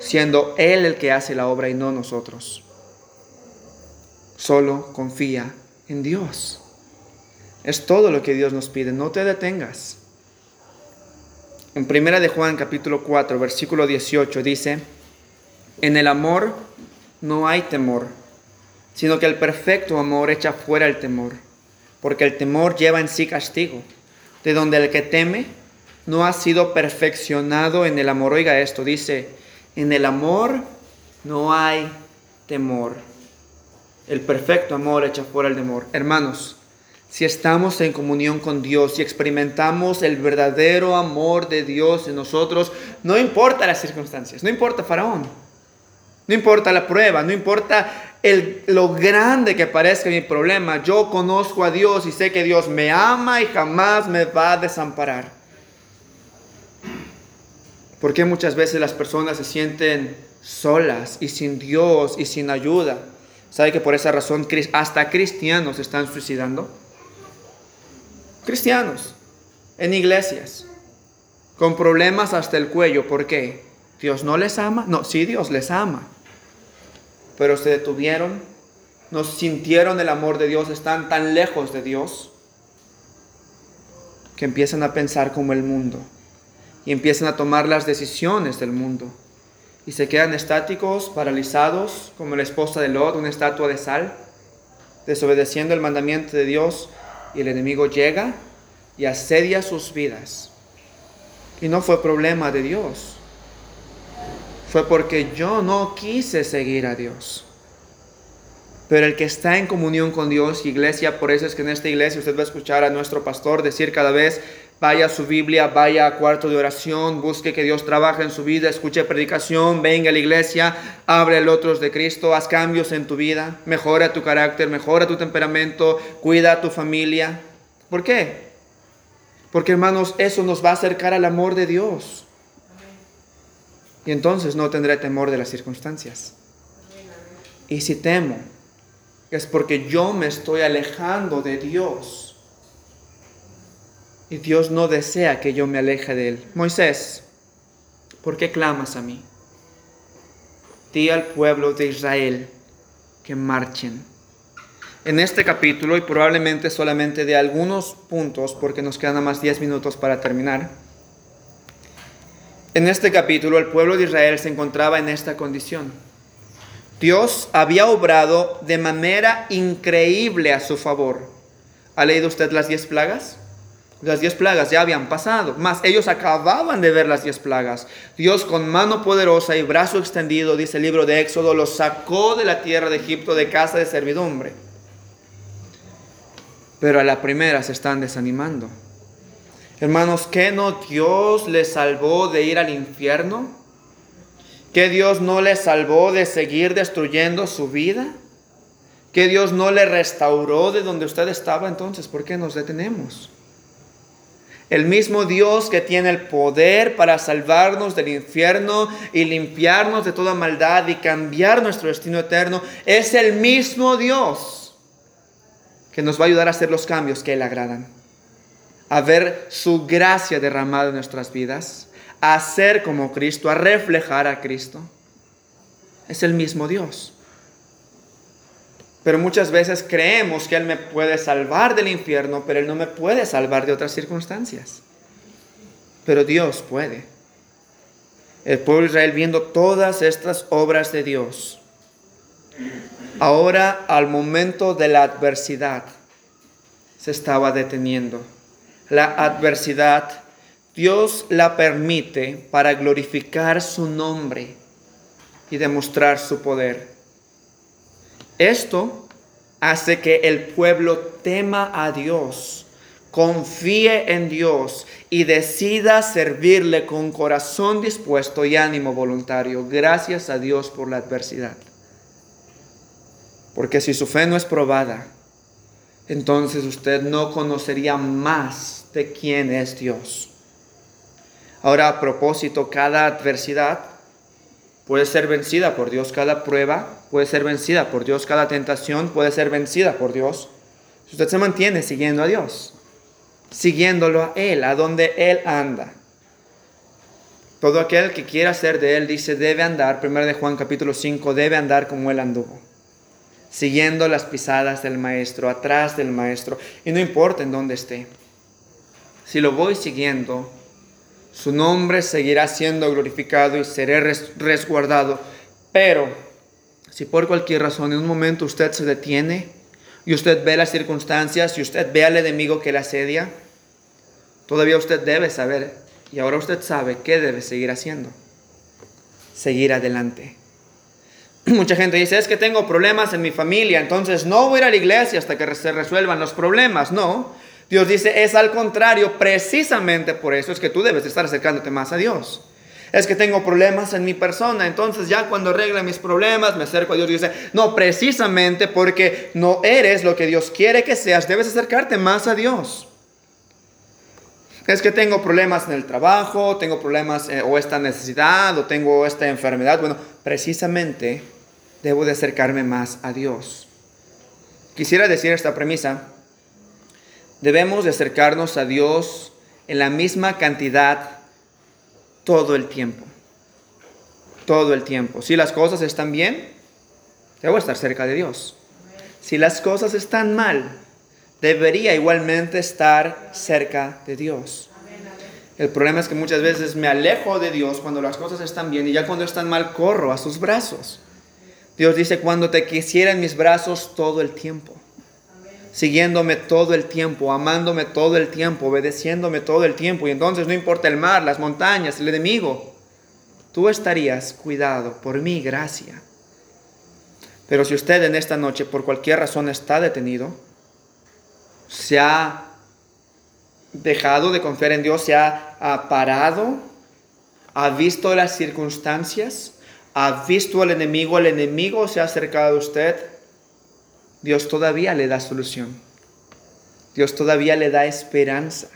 siendo Él el que hace la obra y no nosotros. Solo confía en Dios. Es todo lo que Dios nos pide, no te detengas. En primera de Juan capítulo 4, versículo 18 dice, en el amor no hay temor, sino que el perfecto amor echa fuera el temor, porque el temor lleva en sí castigo, de donde el que teme no ha sido perfeccionado en el amor. Oiga esto, dice, en el amor no hay temor. El perfecto amor echa fuera el temor. Hermanos, si estamos en comunión con Dios y experimentamos el verdadero amor de Dios en nosotros, no importa las circunstancias, no importa Faraón, no importa la prueba, no importa el, lo grande que parezca mi problema, yo conozco a Dios y sé que Dios me ama y jamás me va a desamparar. Porque muchas veces las personas se sienten solas y sin Dios y sin ayuda? ¿Sabe que por esa razón hasta cristianos están suicidando? Cristianos, en iglesias, con problemas hasta el cuello. ¿Por qué? ¿Dios no les ama? No, sí, Dios les ama. Pero se detuvieron, no sintieron el amor de Dios, están tan lejos de Dios que empiezan a pensar como el mundo y empiezan a tomar las decisiones del mundo y se quedan estáticos, paralizados, como la esposa de Lot, una estatua de sal, desobedeciendo el mandamiento de Dios y el enemigo llega y asedia sus vidas. Y no fue problema de Dios. Fue porque yo no quise seguir a Dios. Pero el que está en comunión con Dios, iglesia, por eso es que en esta iglesia usted va a escuchar a nuestro pastor decir cada vez, vaya a su Biblia, vaya a cuarto de oración, busque que Dios trabaje en su vida, escuche predicación, venga a la iglesia, abre el otros de Cristo, haz cambios en tu vida, mejora tu carácter, mejora tu temperamento, cuida a tu familia. ¿Por qué? Porque hermanos, eso nos va a acercar al amor de Dios. Y entonces no tendré temor de las circunstancias. Y si temo, es porque yo me estoy alejando de Dios. Y Dios no desea que yo me aleje de Él. Moisés, ¿por qué clamas a mí? Di al pueblo de Israel que marchen. En este capítulo, y probablemente solamente de algunos puntos, porque nos quedan más 10 minutos para terminar, en este capítulo el pueblo de Israel se encontraba en esta condición. Dios había obrado de manera increíble a su favor. ¿Ha leído usted las diez plagas? Las diez plagas ya habían pasado, más ellos acababan de ver las diez plagas. Dios con mano poderosa y brazo extendido, dice el libro de Éxodo, los sacó de la tierra de Egipto de casa de servidumbre. Pero a la primera se están desanimando. Hermanos, ¿qué no Dios les salvó de ir al infierno? Que Dios no le salvó de seguir destruyendo su vida, que Dios no le restauró de donde usted estaba, entonces, ¿por qué nos detenemos? El mismo Dios que tiene el poder para salvarnos del infierno y limpiarnos de toda maldad y cambiar nuestro destino eterno, es el mismo Dios que nos va a ayudar a hacer los cambios que le agradan, a ver su gracia derramada en nuestras vidas a ser como Cristo, a reflejar a Cristo. Es el mismo Dios. Pero muchas veces creemos que Él me puede salvar del infierno, pero Él no me puede salvar de otras circunstancias. Pero Dios puede. El pueblo de Israel viendo todas estas obras de Dios. Ahora al momento de la adversidad se estaba deteniendo. La adversidad Dios la permite para glorificar su nombre y demostrar su poder. Esto hace que el pueblo tema a Dios, confíe en Dios y decida servirle con corazón dispuesto y ánimo voluntario. Gracias a Dios por la adversidad. Porque si su fe no es probada, entonces usted no conocería más de quién es Dios. Ahora, a propósito, cada adversidad puede ser vencida por Dios, cada prueba puede ser vencida por Dios, cada tentación puede ser vencida por Dios. Si usted se mantiene siguiendo a Dios, siguiéndolo a Él, a donde Él anda. Todo aquel que quiera ser de Él, dice, debe andar, primero de Juan capítulo 5, debe andar como Él anduvo. Siguiendo las pisadas del Maestro, atrás del Maestro. Y no importa en dónde esté. Si lo voy siguiendo, su nombre seguirá siendo glorificado y seré resguardado. Pero si por cualquier razón en un momento usted se detiene y usted ve las circunstancias y usted ve al enemigo que le asedia, todavía usted debe saber y ahora usted sabe qué debe seguir haciendo. Seguir adelante. [clears throat] Mucha gente dice, es que tengo problemas en mi familia, entonces no voy a ir a la iglesia hasta que se resuelvan los problemas. No, Dios dice, es al contrario, precisamente por eso es que tú debes estar acercándote más a Dios. Es que tengo problemas en mi persona, entonces ya cuando arregle mis problemas me acerco a Dios y dice, no, precisamente porque no eres lo que Dios quiere que seas, debes acercarte más a Dios. Es que tengo problemas en el trabajo, tengo problemas eh, o esta necesidad o tengo esta enfermedad. Bueno, precisamente debo de acercarme más a Dios. Quisiera decir esta premisa debemos de acercarnos a Dios en la misma cantidad todo el tiempo. Todo el tiempo. Si las cosas están bien, debo estar cerca de Dios. Si las cosas están mal, debería igualmente estar cerca de Dios. El problema es que muchas veces me alejo de Dios cuando las cosas están bien y ya cuando están mal corro a sus brazos. Dios dice, cuando te quisiera en mis brazos todo el tiempo siguiéndome todo el tiempo, amándome todo el tiempo, obedeciéndome todo el tiempo. Y entonces no importa el mar, las montañas, el enemigo, tú estarías cuidado por mi gracia. Pero si usted en esta noche por cualquier razón está detenido, se ha dejado de confiar en Dios, se ha, ha parado, ha visto las circunstancias, ha visto al enemigo, el enemigo se ha acercado a usted, Dios todavía le da solución. Dios todavía le da esperanza.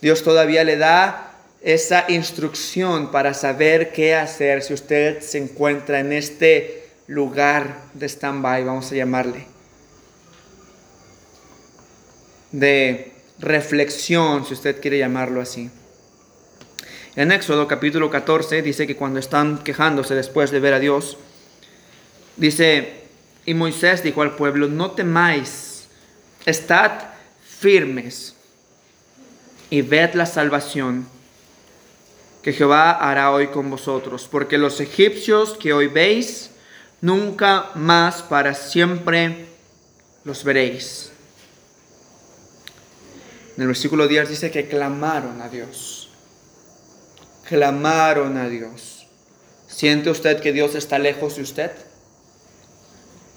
Dios todavía le da esa instrucción para saber qué hacer si usted se encuentra en este lugar de stand-by, vamos a llamarle. De reflexión, si usted quiere llamarlo así. En Éxodo capítulo 14 dice que cuando están quejándose después de ver a Dios, dice, y Moisés dijo al pueblo, no temáis, estad firmes y ved la salvación que Jehová hará hoy con vosotros, porque los egipcios que hoy veis, nunca más para siempre los veréis. En el versículo 10 dice que clamaron a Dios. Clamaron a Dios. ¿Siente usted que Dios está lejos de usted?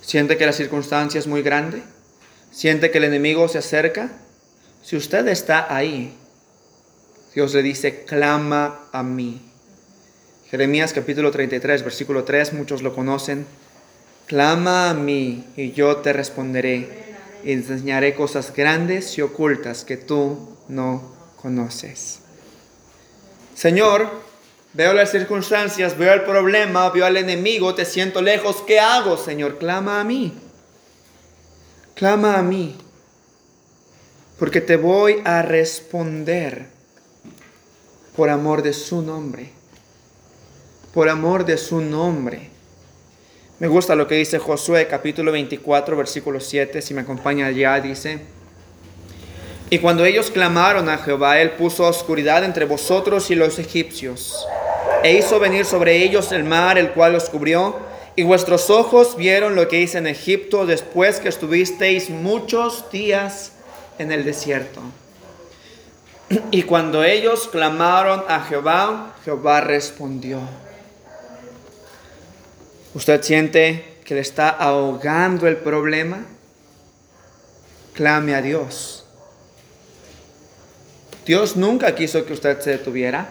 ¿Siente que la circunstancia es muy grande? ¿Siente que el enemigo se acerca? Si usted está ahí, Dios le dice, clama a mí. Jeremías capítulo 33, versículo 3, muchos lo conocen. Clama a mí y yo te responderé y enseñaré cosas grandes y ocultas que tú no conoces. Señor, veo las circunstancias, veo el problema, veo al enemigo, te siento lejos. ¿Qué hago, Señor? Clama a mí. Clama a mí. Porque te voy a responder por amor de su nombre. Por amor de su nombre. Me gusta lo que dice Josué capítulo 24 versículo 7, si me acompaña allá, dice, y cuando ellos clamaron a Jehová, él puso oscuridad entre vosotros y los egipcios, e hizo venir sobre ellos el mar, el cual los cubrió, y vuestros ojos vieron lo que hice en Egipto después que estuvisteis muchos días en el desierto. Y cuando ellos clamaron a Jehová, Jehová respondió. ¿Usted siente que le está ahogando el problema? Clame a Dios. Dios nunca quiso que usted se detuviera.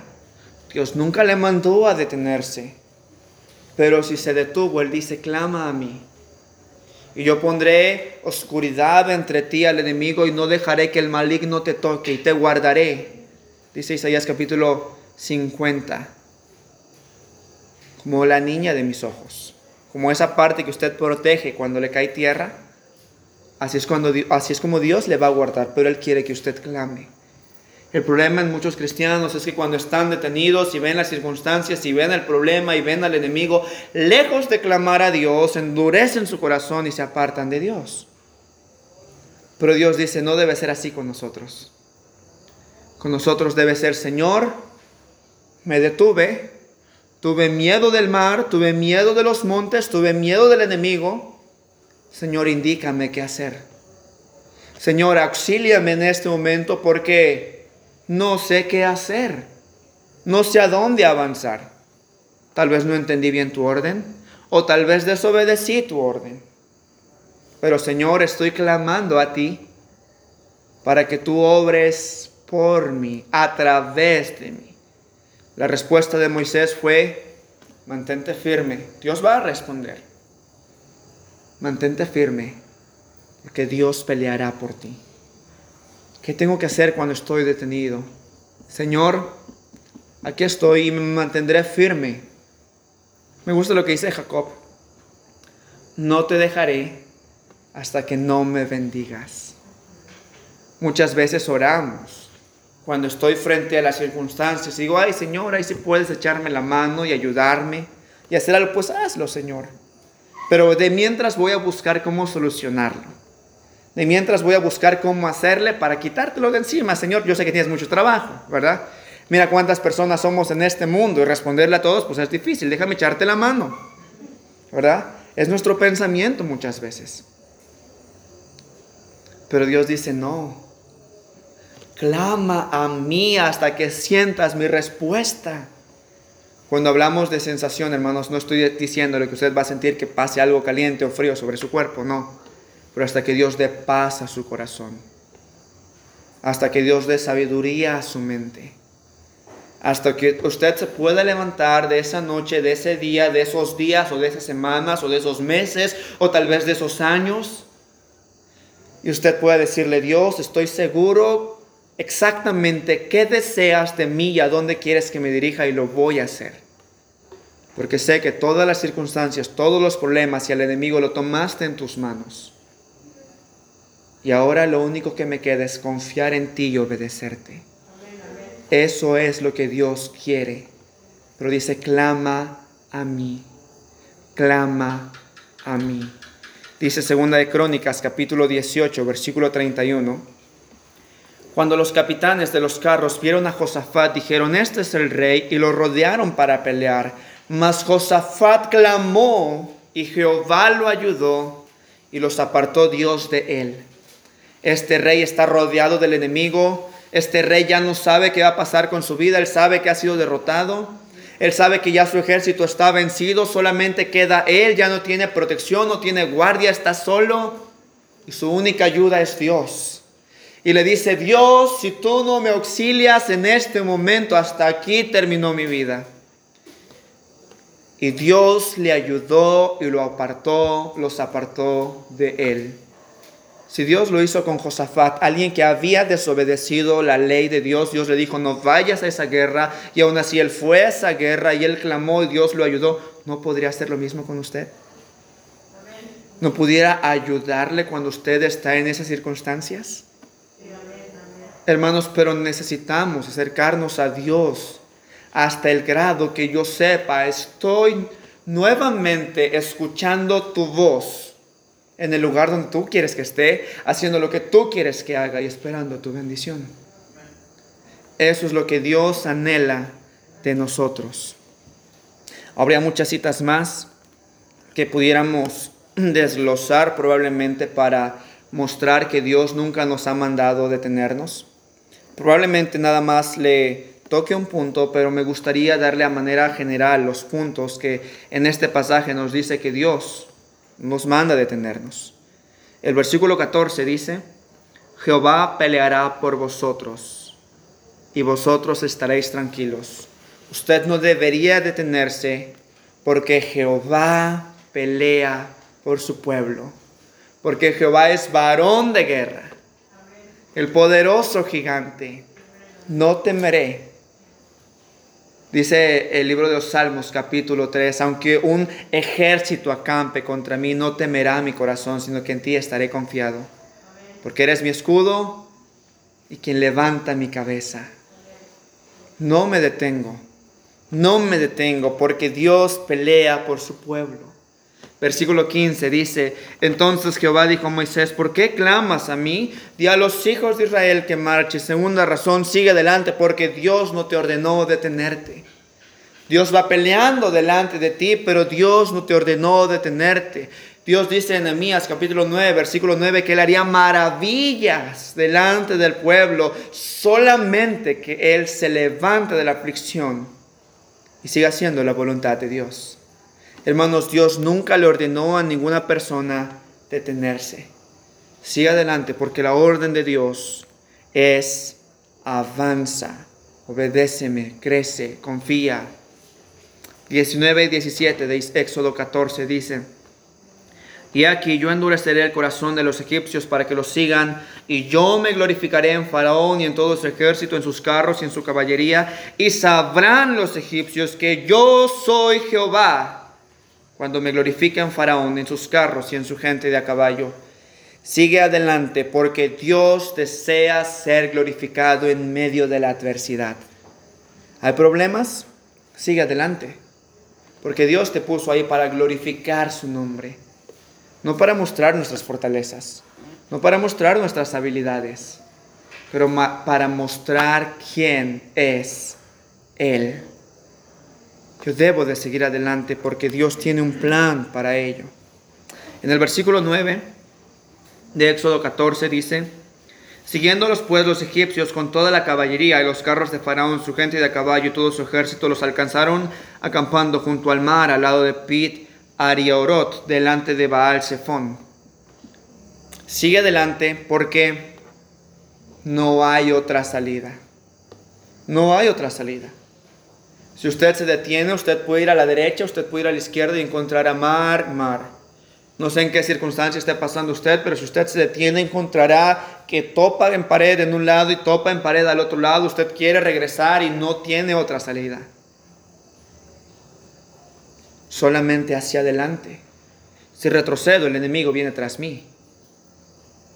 Dios nunca le mandó a detenerse. Pero si se detuvo, Él dice, clama a mí. Y yo pondré oscuridad entre ti al enemigo y no dejaré que el maligno te toque y te guardaré. Dice Isaías capítulo 50. Como la niña de mis ojos como esa parte que usted protege cuando le cae tierra, así es, cuando, así es como Dios le va a guardar, pero Él quiere que usted clame. El problema en muchos cristianos es que cuando están detenidos y ven las circunstancias y ven el problema y ven al enemigo, lejos de clamar a Dios, endurecen su corazón y se apartan de Dios. Pero Dios dice, no debe ser así con nosotros. Con nosotros debe ser, Señor, me detuve, Tuve miedo del mar, tuve miedo de los montes, tuve miedo del enemigo. Señor, indícame qué hacer. Señor, auxíliame en este momento porque no sé qué hacer. No sé a dónde avanzar. Tal vez no entendí bien tu orden o tal vez desobedecí tu orden. Pero Señor, estoy clamando a ti para que tú obres por mí, a través de mí. La respuesta de Moisés fue, mantente firme, Dios va a responder. Mantente firme, porque Dios peleará por ti. ¿Qué tengo que hacer cuando estoy detenido? Señor, aquí estoy y me mantendré firme. Me gusta lo que dice Jacob. No te dejaré hasta que no me bendigas. Muchas veces oramos cuando estoy frente a las circunstancias, digo, ay Señor, ahí si puedes echarme la mano y ayudarme y hacer algo, pues hazlo, Señor. Pero de mientras voy a buscar cómo solucionarlo. De mientras voy a buscar cómo hacerle para quitártelo de encima, Señor. Yo sé que tienes mucho trabajo, ¿verdad? Mira cuántas personas somos en este mundo y responderle a todos, pues es difícil. Déjame echarte la mano, ¿verdad? Es nuestro pensamiento muchas veces. Pero Dios dice, no, Clama a mí hasta que sientas mi respuesta. Cuando hablamos de sensación, hermanos, no estoy diciéndole que usted va a sentir que pase algo caliente o frío sobre su cuerpo, no. Pero hasta que Dios dé paz a su corazón. Hasta que Dios dé sabiduría a su mente. Hasta que usted se pueda levantar de esa noche, de ese día, de esos días o de esas semanas o de esos meses o tal vez de esos años. Y usted pueda decirle, Dios, estoy seguro exactamente qué deseas de mí y a dónde quieres que me dirija y lo voy a hacer. Porque sé que todas las circunstancias, todos los problemas y al enemigo lo tomaste en tus manos. Y ahora lo único que me queda es confiar en ti y obedecerte. Eso es lo que Dios quiere. Pero dice, clama a mí, clama a mí. Dice segunda de Crónicas capítulo 18, versículo 31. Cuando los capitanes de los carros vieron a Josafat, dijeron, este es el rey, y lo rodearon para pelear. Mas Josafat clamó, y Jehová lo ayudó, y los apartó Dios de él. Este rey está rodeado del enemigo, este rey ya no sabe qué va a pasar con su vida, él sabe que ha sido derrotado, él sabe que ya su ejército está vencido, solamente queda él, ya no tiene protección, no tiene guardia, está solo, y su única ayuda es Dios. Y le dice, Dios, si tú no me auxilias en este momento, hasta aquí terminó mi vida. Y Dios le ayudó y lo apartó, los apartó de él. Si Dios lo hizo con Josafat, alguien que había desobedecido la ley de Dios, Dios le dijo, no vayas a esa guerra, y aún así él fue a esa guerra y él clamó y Dios lo ayudó, ¿no podría hacer lo mismo con usted? ¿No pudiera ayudarle cuando usted está en esas circunstancias? Hermanos, pero necesitamos acercarnos a Dios hasta el grado que yo sepa, estoy nuevamente escuchando tu voz en el lugar donde tú quieres que esté, haciendo lo que tú quieres que haga y esperando tu bendición. Eso es lo que Dios anhela de nosotros. Habría muchas citas más que pudiéramos [clears throat] desglosar probablemente para mostrar que Dios nunca nos ha mandado detenernos. Probablemente nada más le toque un punto, pero me gustaría darle a manera general los puntos que en este pasaje nos dice que Dios nos manda detenernos. El versículo 14 dice, Jehová peleará por vosotros y vosotros estaréis tranquilos. Usted no debería detenerse porque Jehová pelea por su pueblo, porque Jehová es varón de guerra el poderoso gigante. No temeré. Dice el libro de los Salmos capítulo 3, aunque un ejército acampe contra mí, no temerá mi corazón, sino que en ti estaré confiado. Porque eres mi escudo y quien levanta mi cabeza. No me detengo, no me detengo, porque Dios pelea por su pueblo. Versículo 15 dice, entonces Jehová dijo a Moisés, ¿por qué clamas a mí? Di a los hijos de Israel que marche. Segunda razón, sigue adelante porque Dios no te ordenó detenerte. Dios va peleando delante de ti, pero Dios no te ordenó detenerte. Dios dice en Nehemías capítulo 9, versículo 9, que Él haría maravillas delante del pueblo, solamente que Él se levante de la aflicción y siga haciendo la voluntad de Dios. Hermanos, Dios nunca le ordenó a ninguna persona detenerse. Sigue adelante porque la orden de Dios es avanza, obedéceme, crece, confía. 19 y 17 de Éxodo 14 dice, y aquí yo endureceré el corazón de los egipcios para que los sigan, y yo me glorificaré en Faraón y en todo su ejército, en sus carros y en su caballería, y sabrán los egipcios que yo soy Jehová cuando me glorifiquen Faraón en sus carros y en su gente de a caballo. Sigue adelante porque Dios desea ser glorificado en medio de la adversidad. ¿Hay problemas? Sigue adelante. Porque Dios te puso ahí para glorificar su nombre. No para mostrar nuestras fortalezas. No para mostrar nuestras habilidades. Pero para mostrar quién es Él. Yo debo de seguir adelante porque Dios tiene un plan para ello. En el versículo 9 de Éxodo 14 dice, Siguiendo pues los egipcios con toda la caballería y los carros de Faraón, su gente de a caballo y todo su ejército, los alcanzaron acampando junto al mar al lado de Pit Ariorot, delante de Baal Zephon. Sigue adelante porque no hay otra salida. No hay otra salida. Si usted se detiene, usted puede ir a la derecha, usted puede ir a la izquierda y encontrará mar, mar. No sé en qué circunstancia esté pasando usted, pero si usted se detiene, encontrará que topa en pared en un lado y topa en pared al otro lado. Usted quiere regresar y no tiene otra salida. Solamente hacia adelante. Si retrocedo, el enemigo viene tras mí.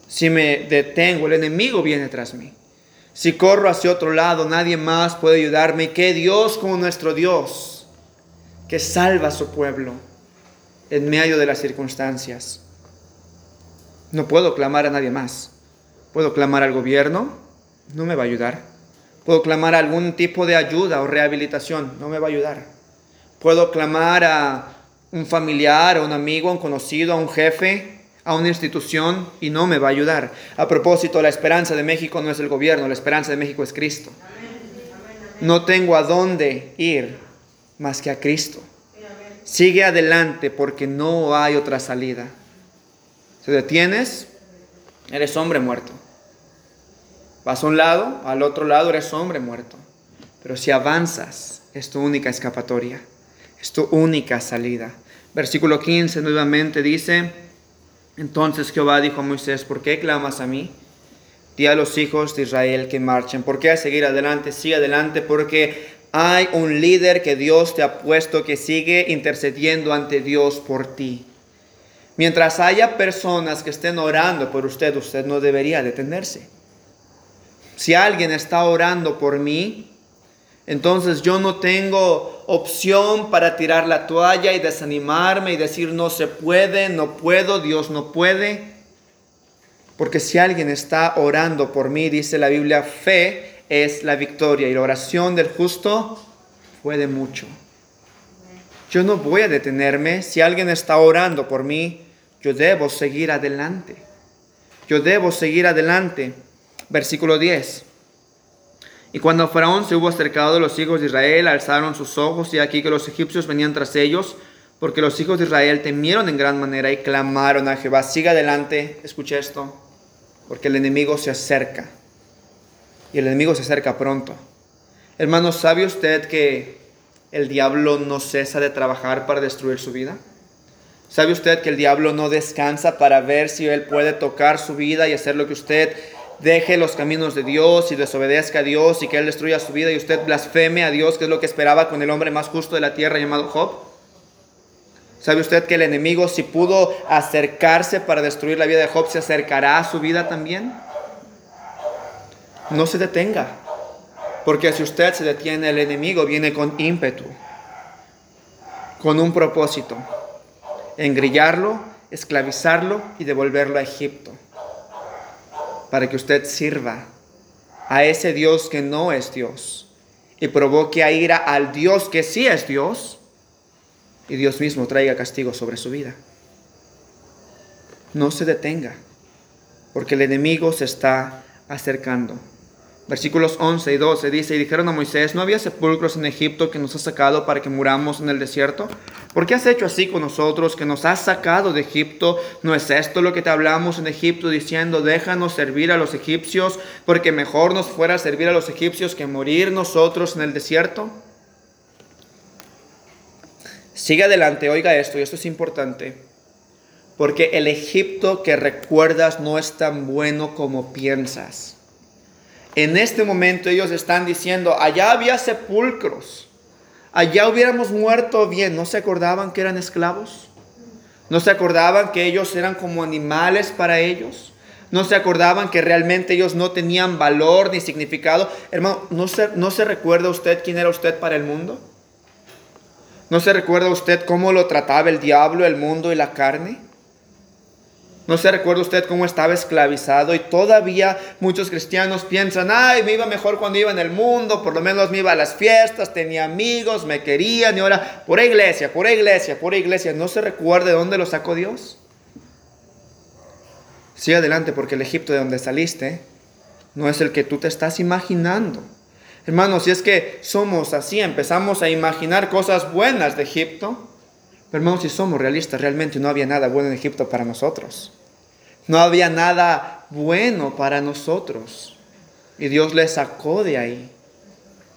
Si me detengo, el enemigo viene tras mí. Si corro hacia otro lado, nadie más puede ayudarme. Que Dios como nuestro Dios, que salva a su pueblo en medio de las circunstancias. No puedo clamar a nadie más. Puedo clamar al gobierno, no me va a ayudar. Puedo clamar a algún tipo de ayuda o rehabilitación, no me va a ayudar. Puedo clamar a un familiar, a un amigo, a un conocido, a un jefe, a una institución y no me va a ayudar. A propósito, la esperanza de México no es el gobierno, la esperanza de México es Cristo. No tengo a dónde ir más que a Cristo. Sigue adelante porque no hay otra salida. Si detienes, eres hombre muerto. Vas a un lado, al otro lado eres hombre muerto. Pero si avanzas, es tu única escapatoria, es tu única salida. Versículo 15 nuevamente dice, entonces Jehová dijo a Moisés, ¿por qué clamas a mí? Di a los hijos de Israel que marchen. ¿Por qué seguir adelante? Sigue adelante porque hay un líder que Dios te ha puesto que sigue intercediendo ante Dios por ti. Mientras haya personas que estén orando por usted, usted no debería detenerse. Si alguien está orando por mí, entonces yo no tengo opción para tirar la toalla y desanimarme y decir no se puede, no puedo, Dios no puede. Porque si alguien está orando por mí, dice la Biblia, fe es la victoria y la oración del justo puede mucho. Yo no voy a detenerme. Si alguien está orando por mí, yo debo seguir adelante. Yo debo seguir adelante. Versículo 10. Y cuando Faraón se hubo acercado, los hijos de Israel alzaron sus ojos y aquí que los egipcios venían tras ellos, porque los hijos de Israel temieron en gran manera y clamaron a Jehová. Siga adelante, escuche esto, porque el enemigo se acerca y el enemigo se acerca pronto. Hermano, ¿sabe usted que el diablo no cesa de trabajar para destruir su vida? ¿Sabe usted que el diablo no descansa para ver si él puede tocar su vida y hacer lo que usted deje los caminos de Dios y desobedezca a Dios y que él destruya su vida y usted blasfeme a Dios, que es lo que esperaba con el hombre más justo de la tierra llamado Job? ¿Sabe usted que el enemigo si pudo acercarse para destruir la vida de Job, se acercará a su vida también? no se detenga. Porque si usted se detiene, el enemigo viene con ímpetu, con un propósito, engrillarlo, esclavizarlo y devolverlo a Egipto, para que usted sirva a ese Dios que no es Dios y provoque a ira al Dios que sí es Dios y Dios mismo traiga castigo sobre su vida. No se detenga, porque el enemigo se está acercando. Versículos 11 y 12 dice, y dijeron a Moisés, ¿no había sepulcros en Egipto que nos has sacado para que muramos en el desierto? ¿Por qué has hecho así con nosotros que nos has sacado de Egipto? ¿No es esto lo que te hablamos en Egipto diciendo, déjanos servir a los egipcios, porque mejor nos fuera servir a los egipcios que morir nosotros en el desierto? Sigue adelante, oiga esto, y esto es importante, porque el Egipto que recuerdas no es tan bueno como piensas. En este momento ellos están diciendo, allá había sepulcros, allá hubiéramos muerto bien. ¿No se acordaban que eran esclavos? ¿No se acordaban que ellos eran como animales para ellos? ¿No se acordaban que realmente ellos no tenían valor ni significado? Hermano, ¿no se, ¿no se recuerda usted quién era usted para el mundo? ¿No se recuerda usted cómo lo trataba el diablo, el mundo y la carne? ¿No se recuerda usted cómo estaba esclavizado? Y todavía muchos cristianos piensan, ay, me iba mejor cuando iba en el mundo, por lo menos me iba a las fiestas, tenía amigos, me querían, y ahora, por iglesia, por iglesia, por iglesia. ¿No se recuerda de dónde lo sacó Dios? Sigue adelante, porque el Egipto de donde saliste no es el que tú te estás imaginando. Hermanos, si es que somos así, empezamos a imaginar cosas buenas de Egipto, pero hermanos, si somos realistas, realmente no había nada bueno en Egipto para nosotros. No había nada bueno para nosotros. Y Dios le sacó de ahí.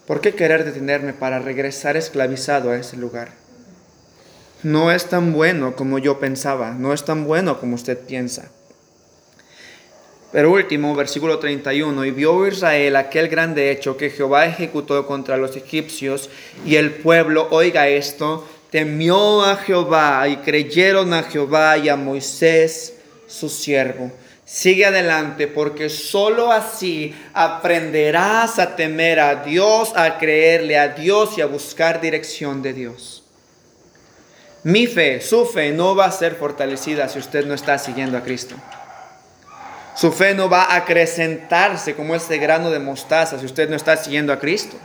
¿Por qué querer detenerme para regresar esclavizado a ese lugar? No es tan bueno como yo pensaba, no es tan bueno como usted piensa. Pero último, versículo 31, y vio Israel aquel grande hecho que Jehová ejecutó contra los egipcios, y el pueblo, oiga esto, temió a Jehová y creyeron a Jehová y a Moisés, su siervo. Sigue adelante porque sólo así aprenderás a temer a Dios, a creerle a Dios y a buscar dirección de Dios. Mi fe, su fe no va a ser fortalecida si usted no está siguiendo a Cristo. Su fe no va a acrecentarse como ese grano de mostaza si usted no está siguiendo a Cristo.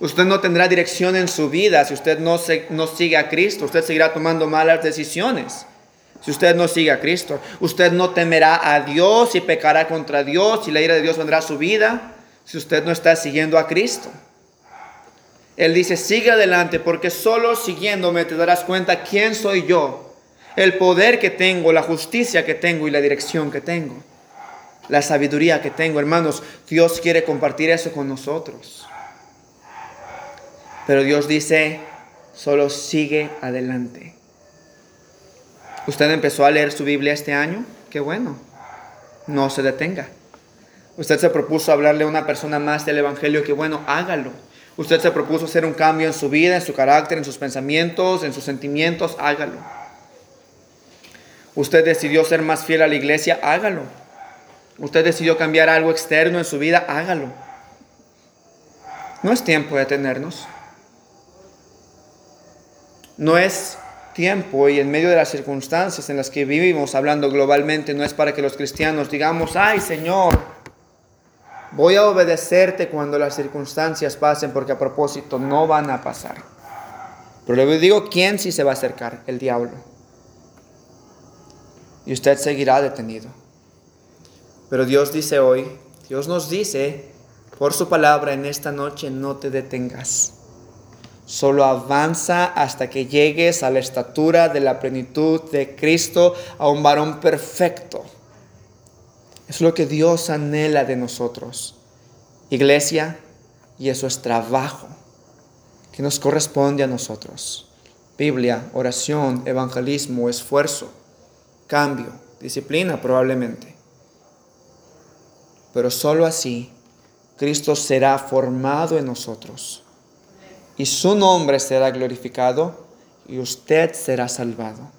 Usted no tendrá dirección en su vida si usted no, se, no sigue a Cristo. Usted seguirá tomando malas decisiones si usted no sigue a Cristo. Usted no temerá a Dios y pecará contra Dios y la ira de Dios vendrá a su vida si usted no está siguiendo a Cristo. Él dice, sigue adelante porque solo siguiéndome te darás cuenta quién soy yo, el poder que tengo, la justicia que tengo y la dirección que tengo la sabiduría que tengo. Hermanos, Dios quiere compartir eso con nosotros. Pero Dios dice, solo sigue adelante. ¿Usted empezó a leer su Biblia este año? Qué bueno. No se detenga. Usted se propuso hablarle a una persona más del Evangelio, qué bueno, hágalo. Usted se propuso hacer un cambio en su vida, en su carácter, en sus pensamientos, en sus sentimientos, hágalo. Usted decidió ser más fiel a la iglesia, hágalo. Usted decidió cambiar algo externo en su vida, hágalo. No es tiempo de detenernos. No es tiempo y en medio de las circunstancias en las que vivimos, hablando globalmente, no es para que los cristianos digamos, ay Señor, voy a obedecerte cuando las circunstancias pasen, porque a propósito no van a pasar. Pero le digo, ¿quién sí se va a acercar? El diablo. Y usted seguirá detenido. Pero Dios dice hoy, Dios nos dice por su palabra en esta noche, no te detengas. Solo avanza hasta que llegues a la estatura de la plenitud de Cristo, a un varón perfecto. Es lo que Dios anhela de nosotros. Iglesia, y eso es trabajo que nos corresponde a nosotros. Biblia, oración, evangelismo, esfuerzo, cambio, disciplina probablemente. Pero solo así Cristo será formado en nosotros y su nombre será glorificado y usted será salvado.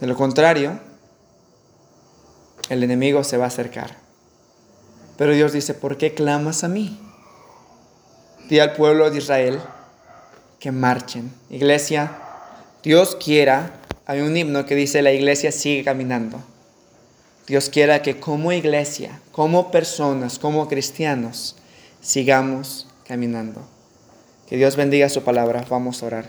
De lo contrario, el enemigo se va a acercar. Pero Dios dice, ¿por qué clamas a mí? Di al pueblo de Israel que marchen. Iglesia, Dios quiera, hay un himno que dice, la iglesia sigue caminando. Dios quiera que como iglesia, como personas, como cristianos, sigamos caminando. Que Dios bendiga su palabra. Vamos a orar.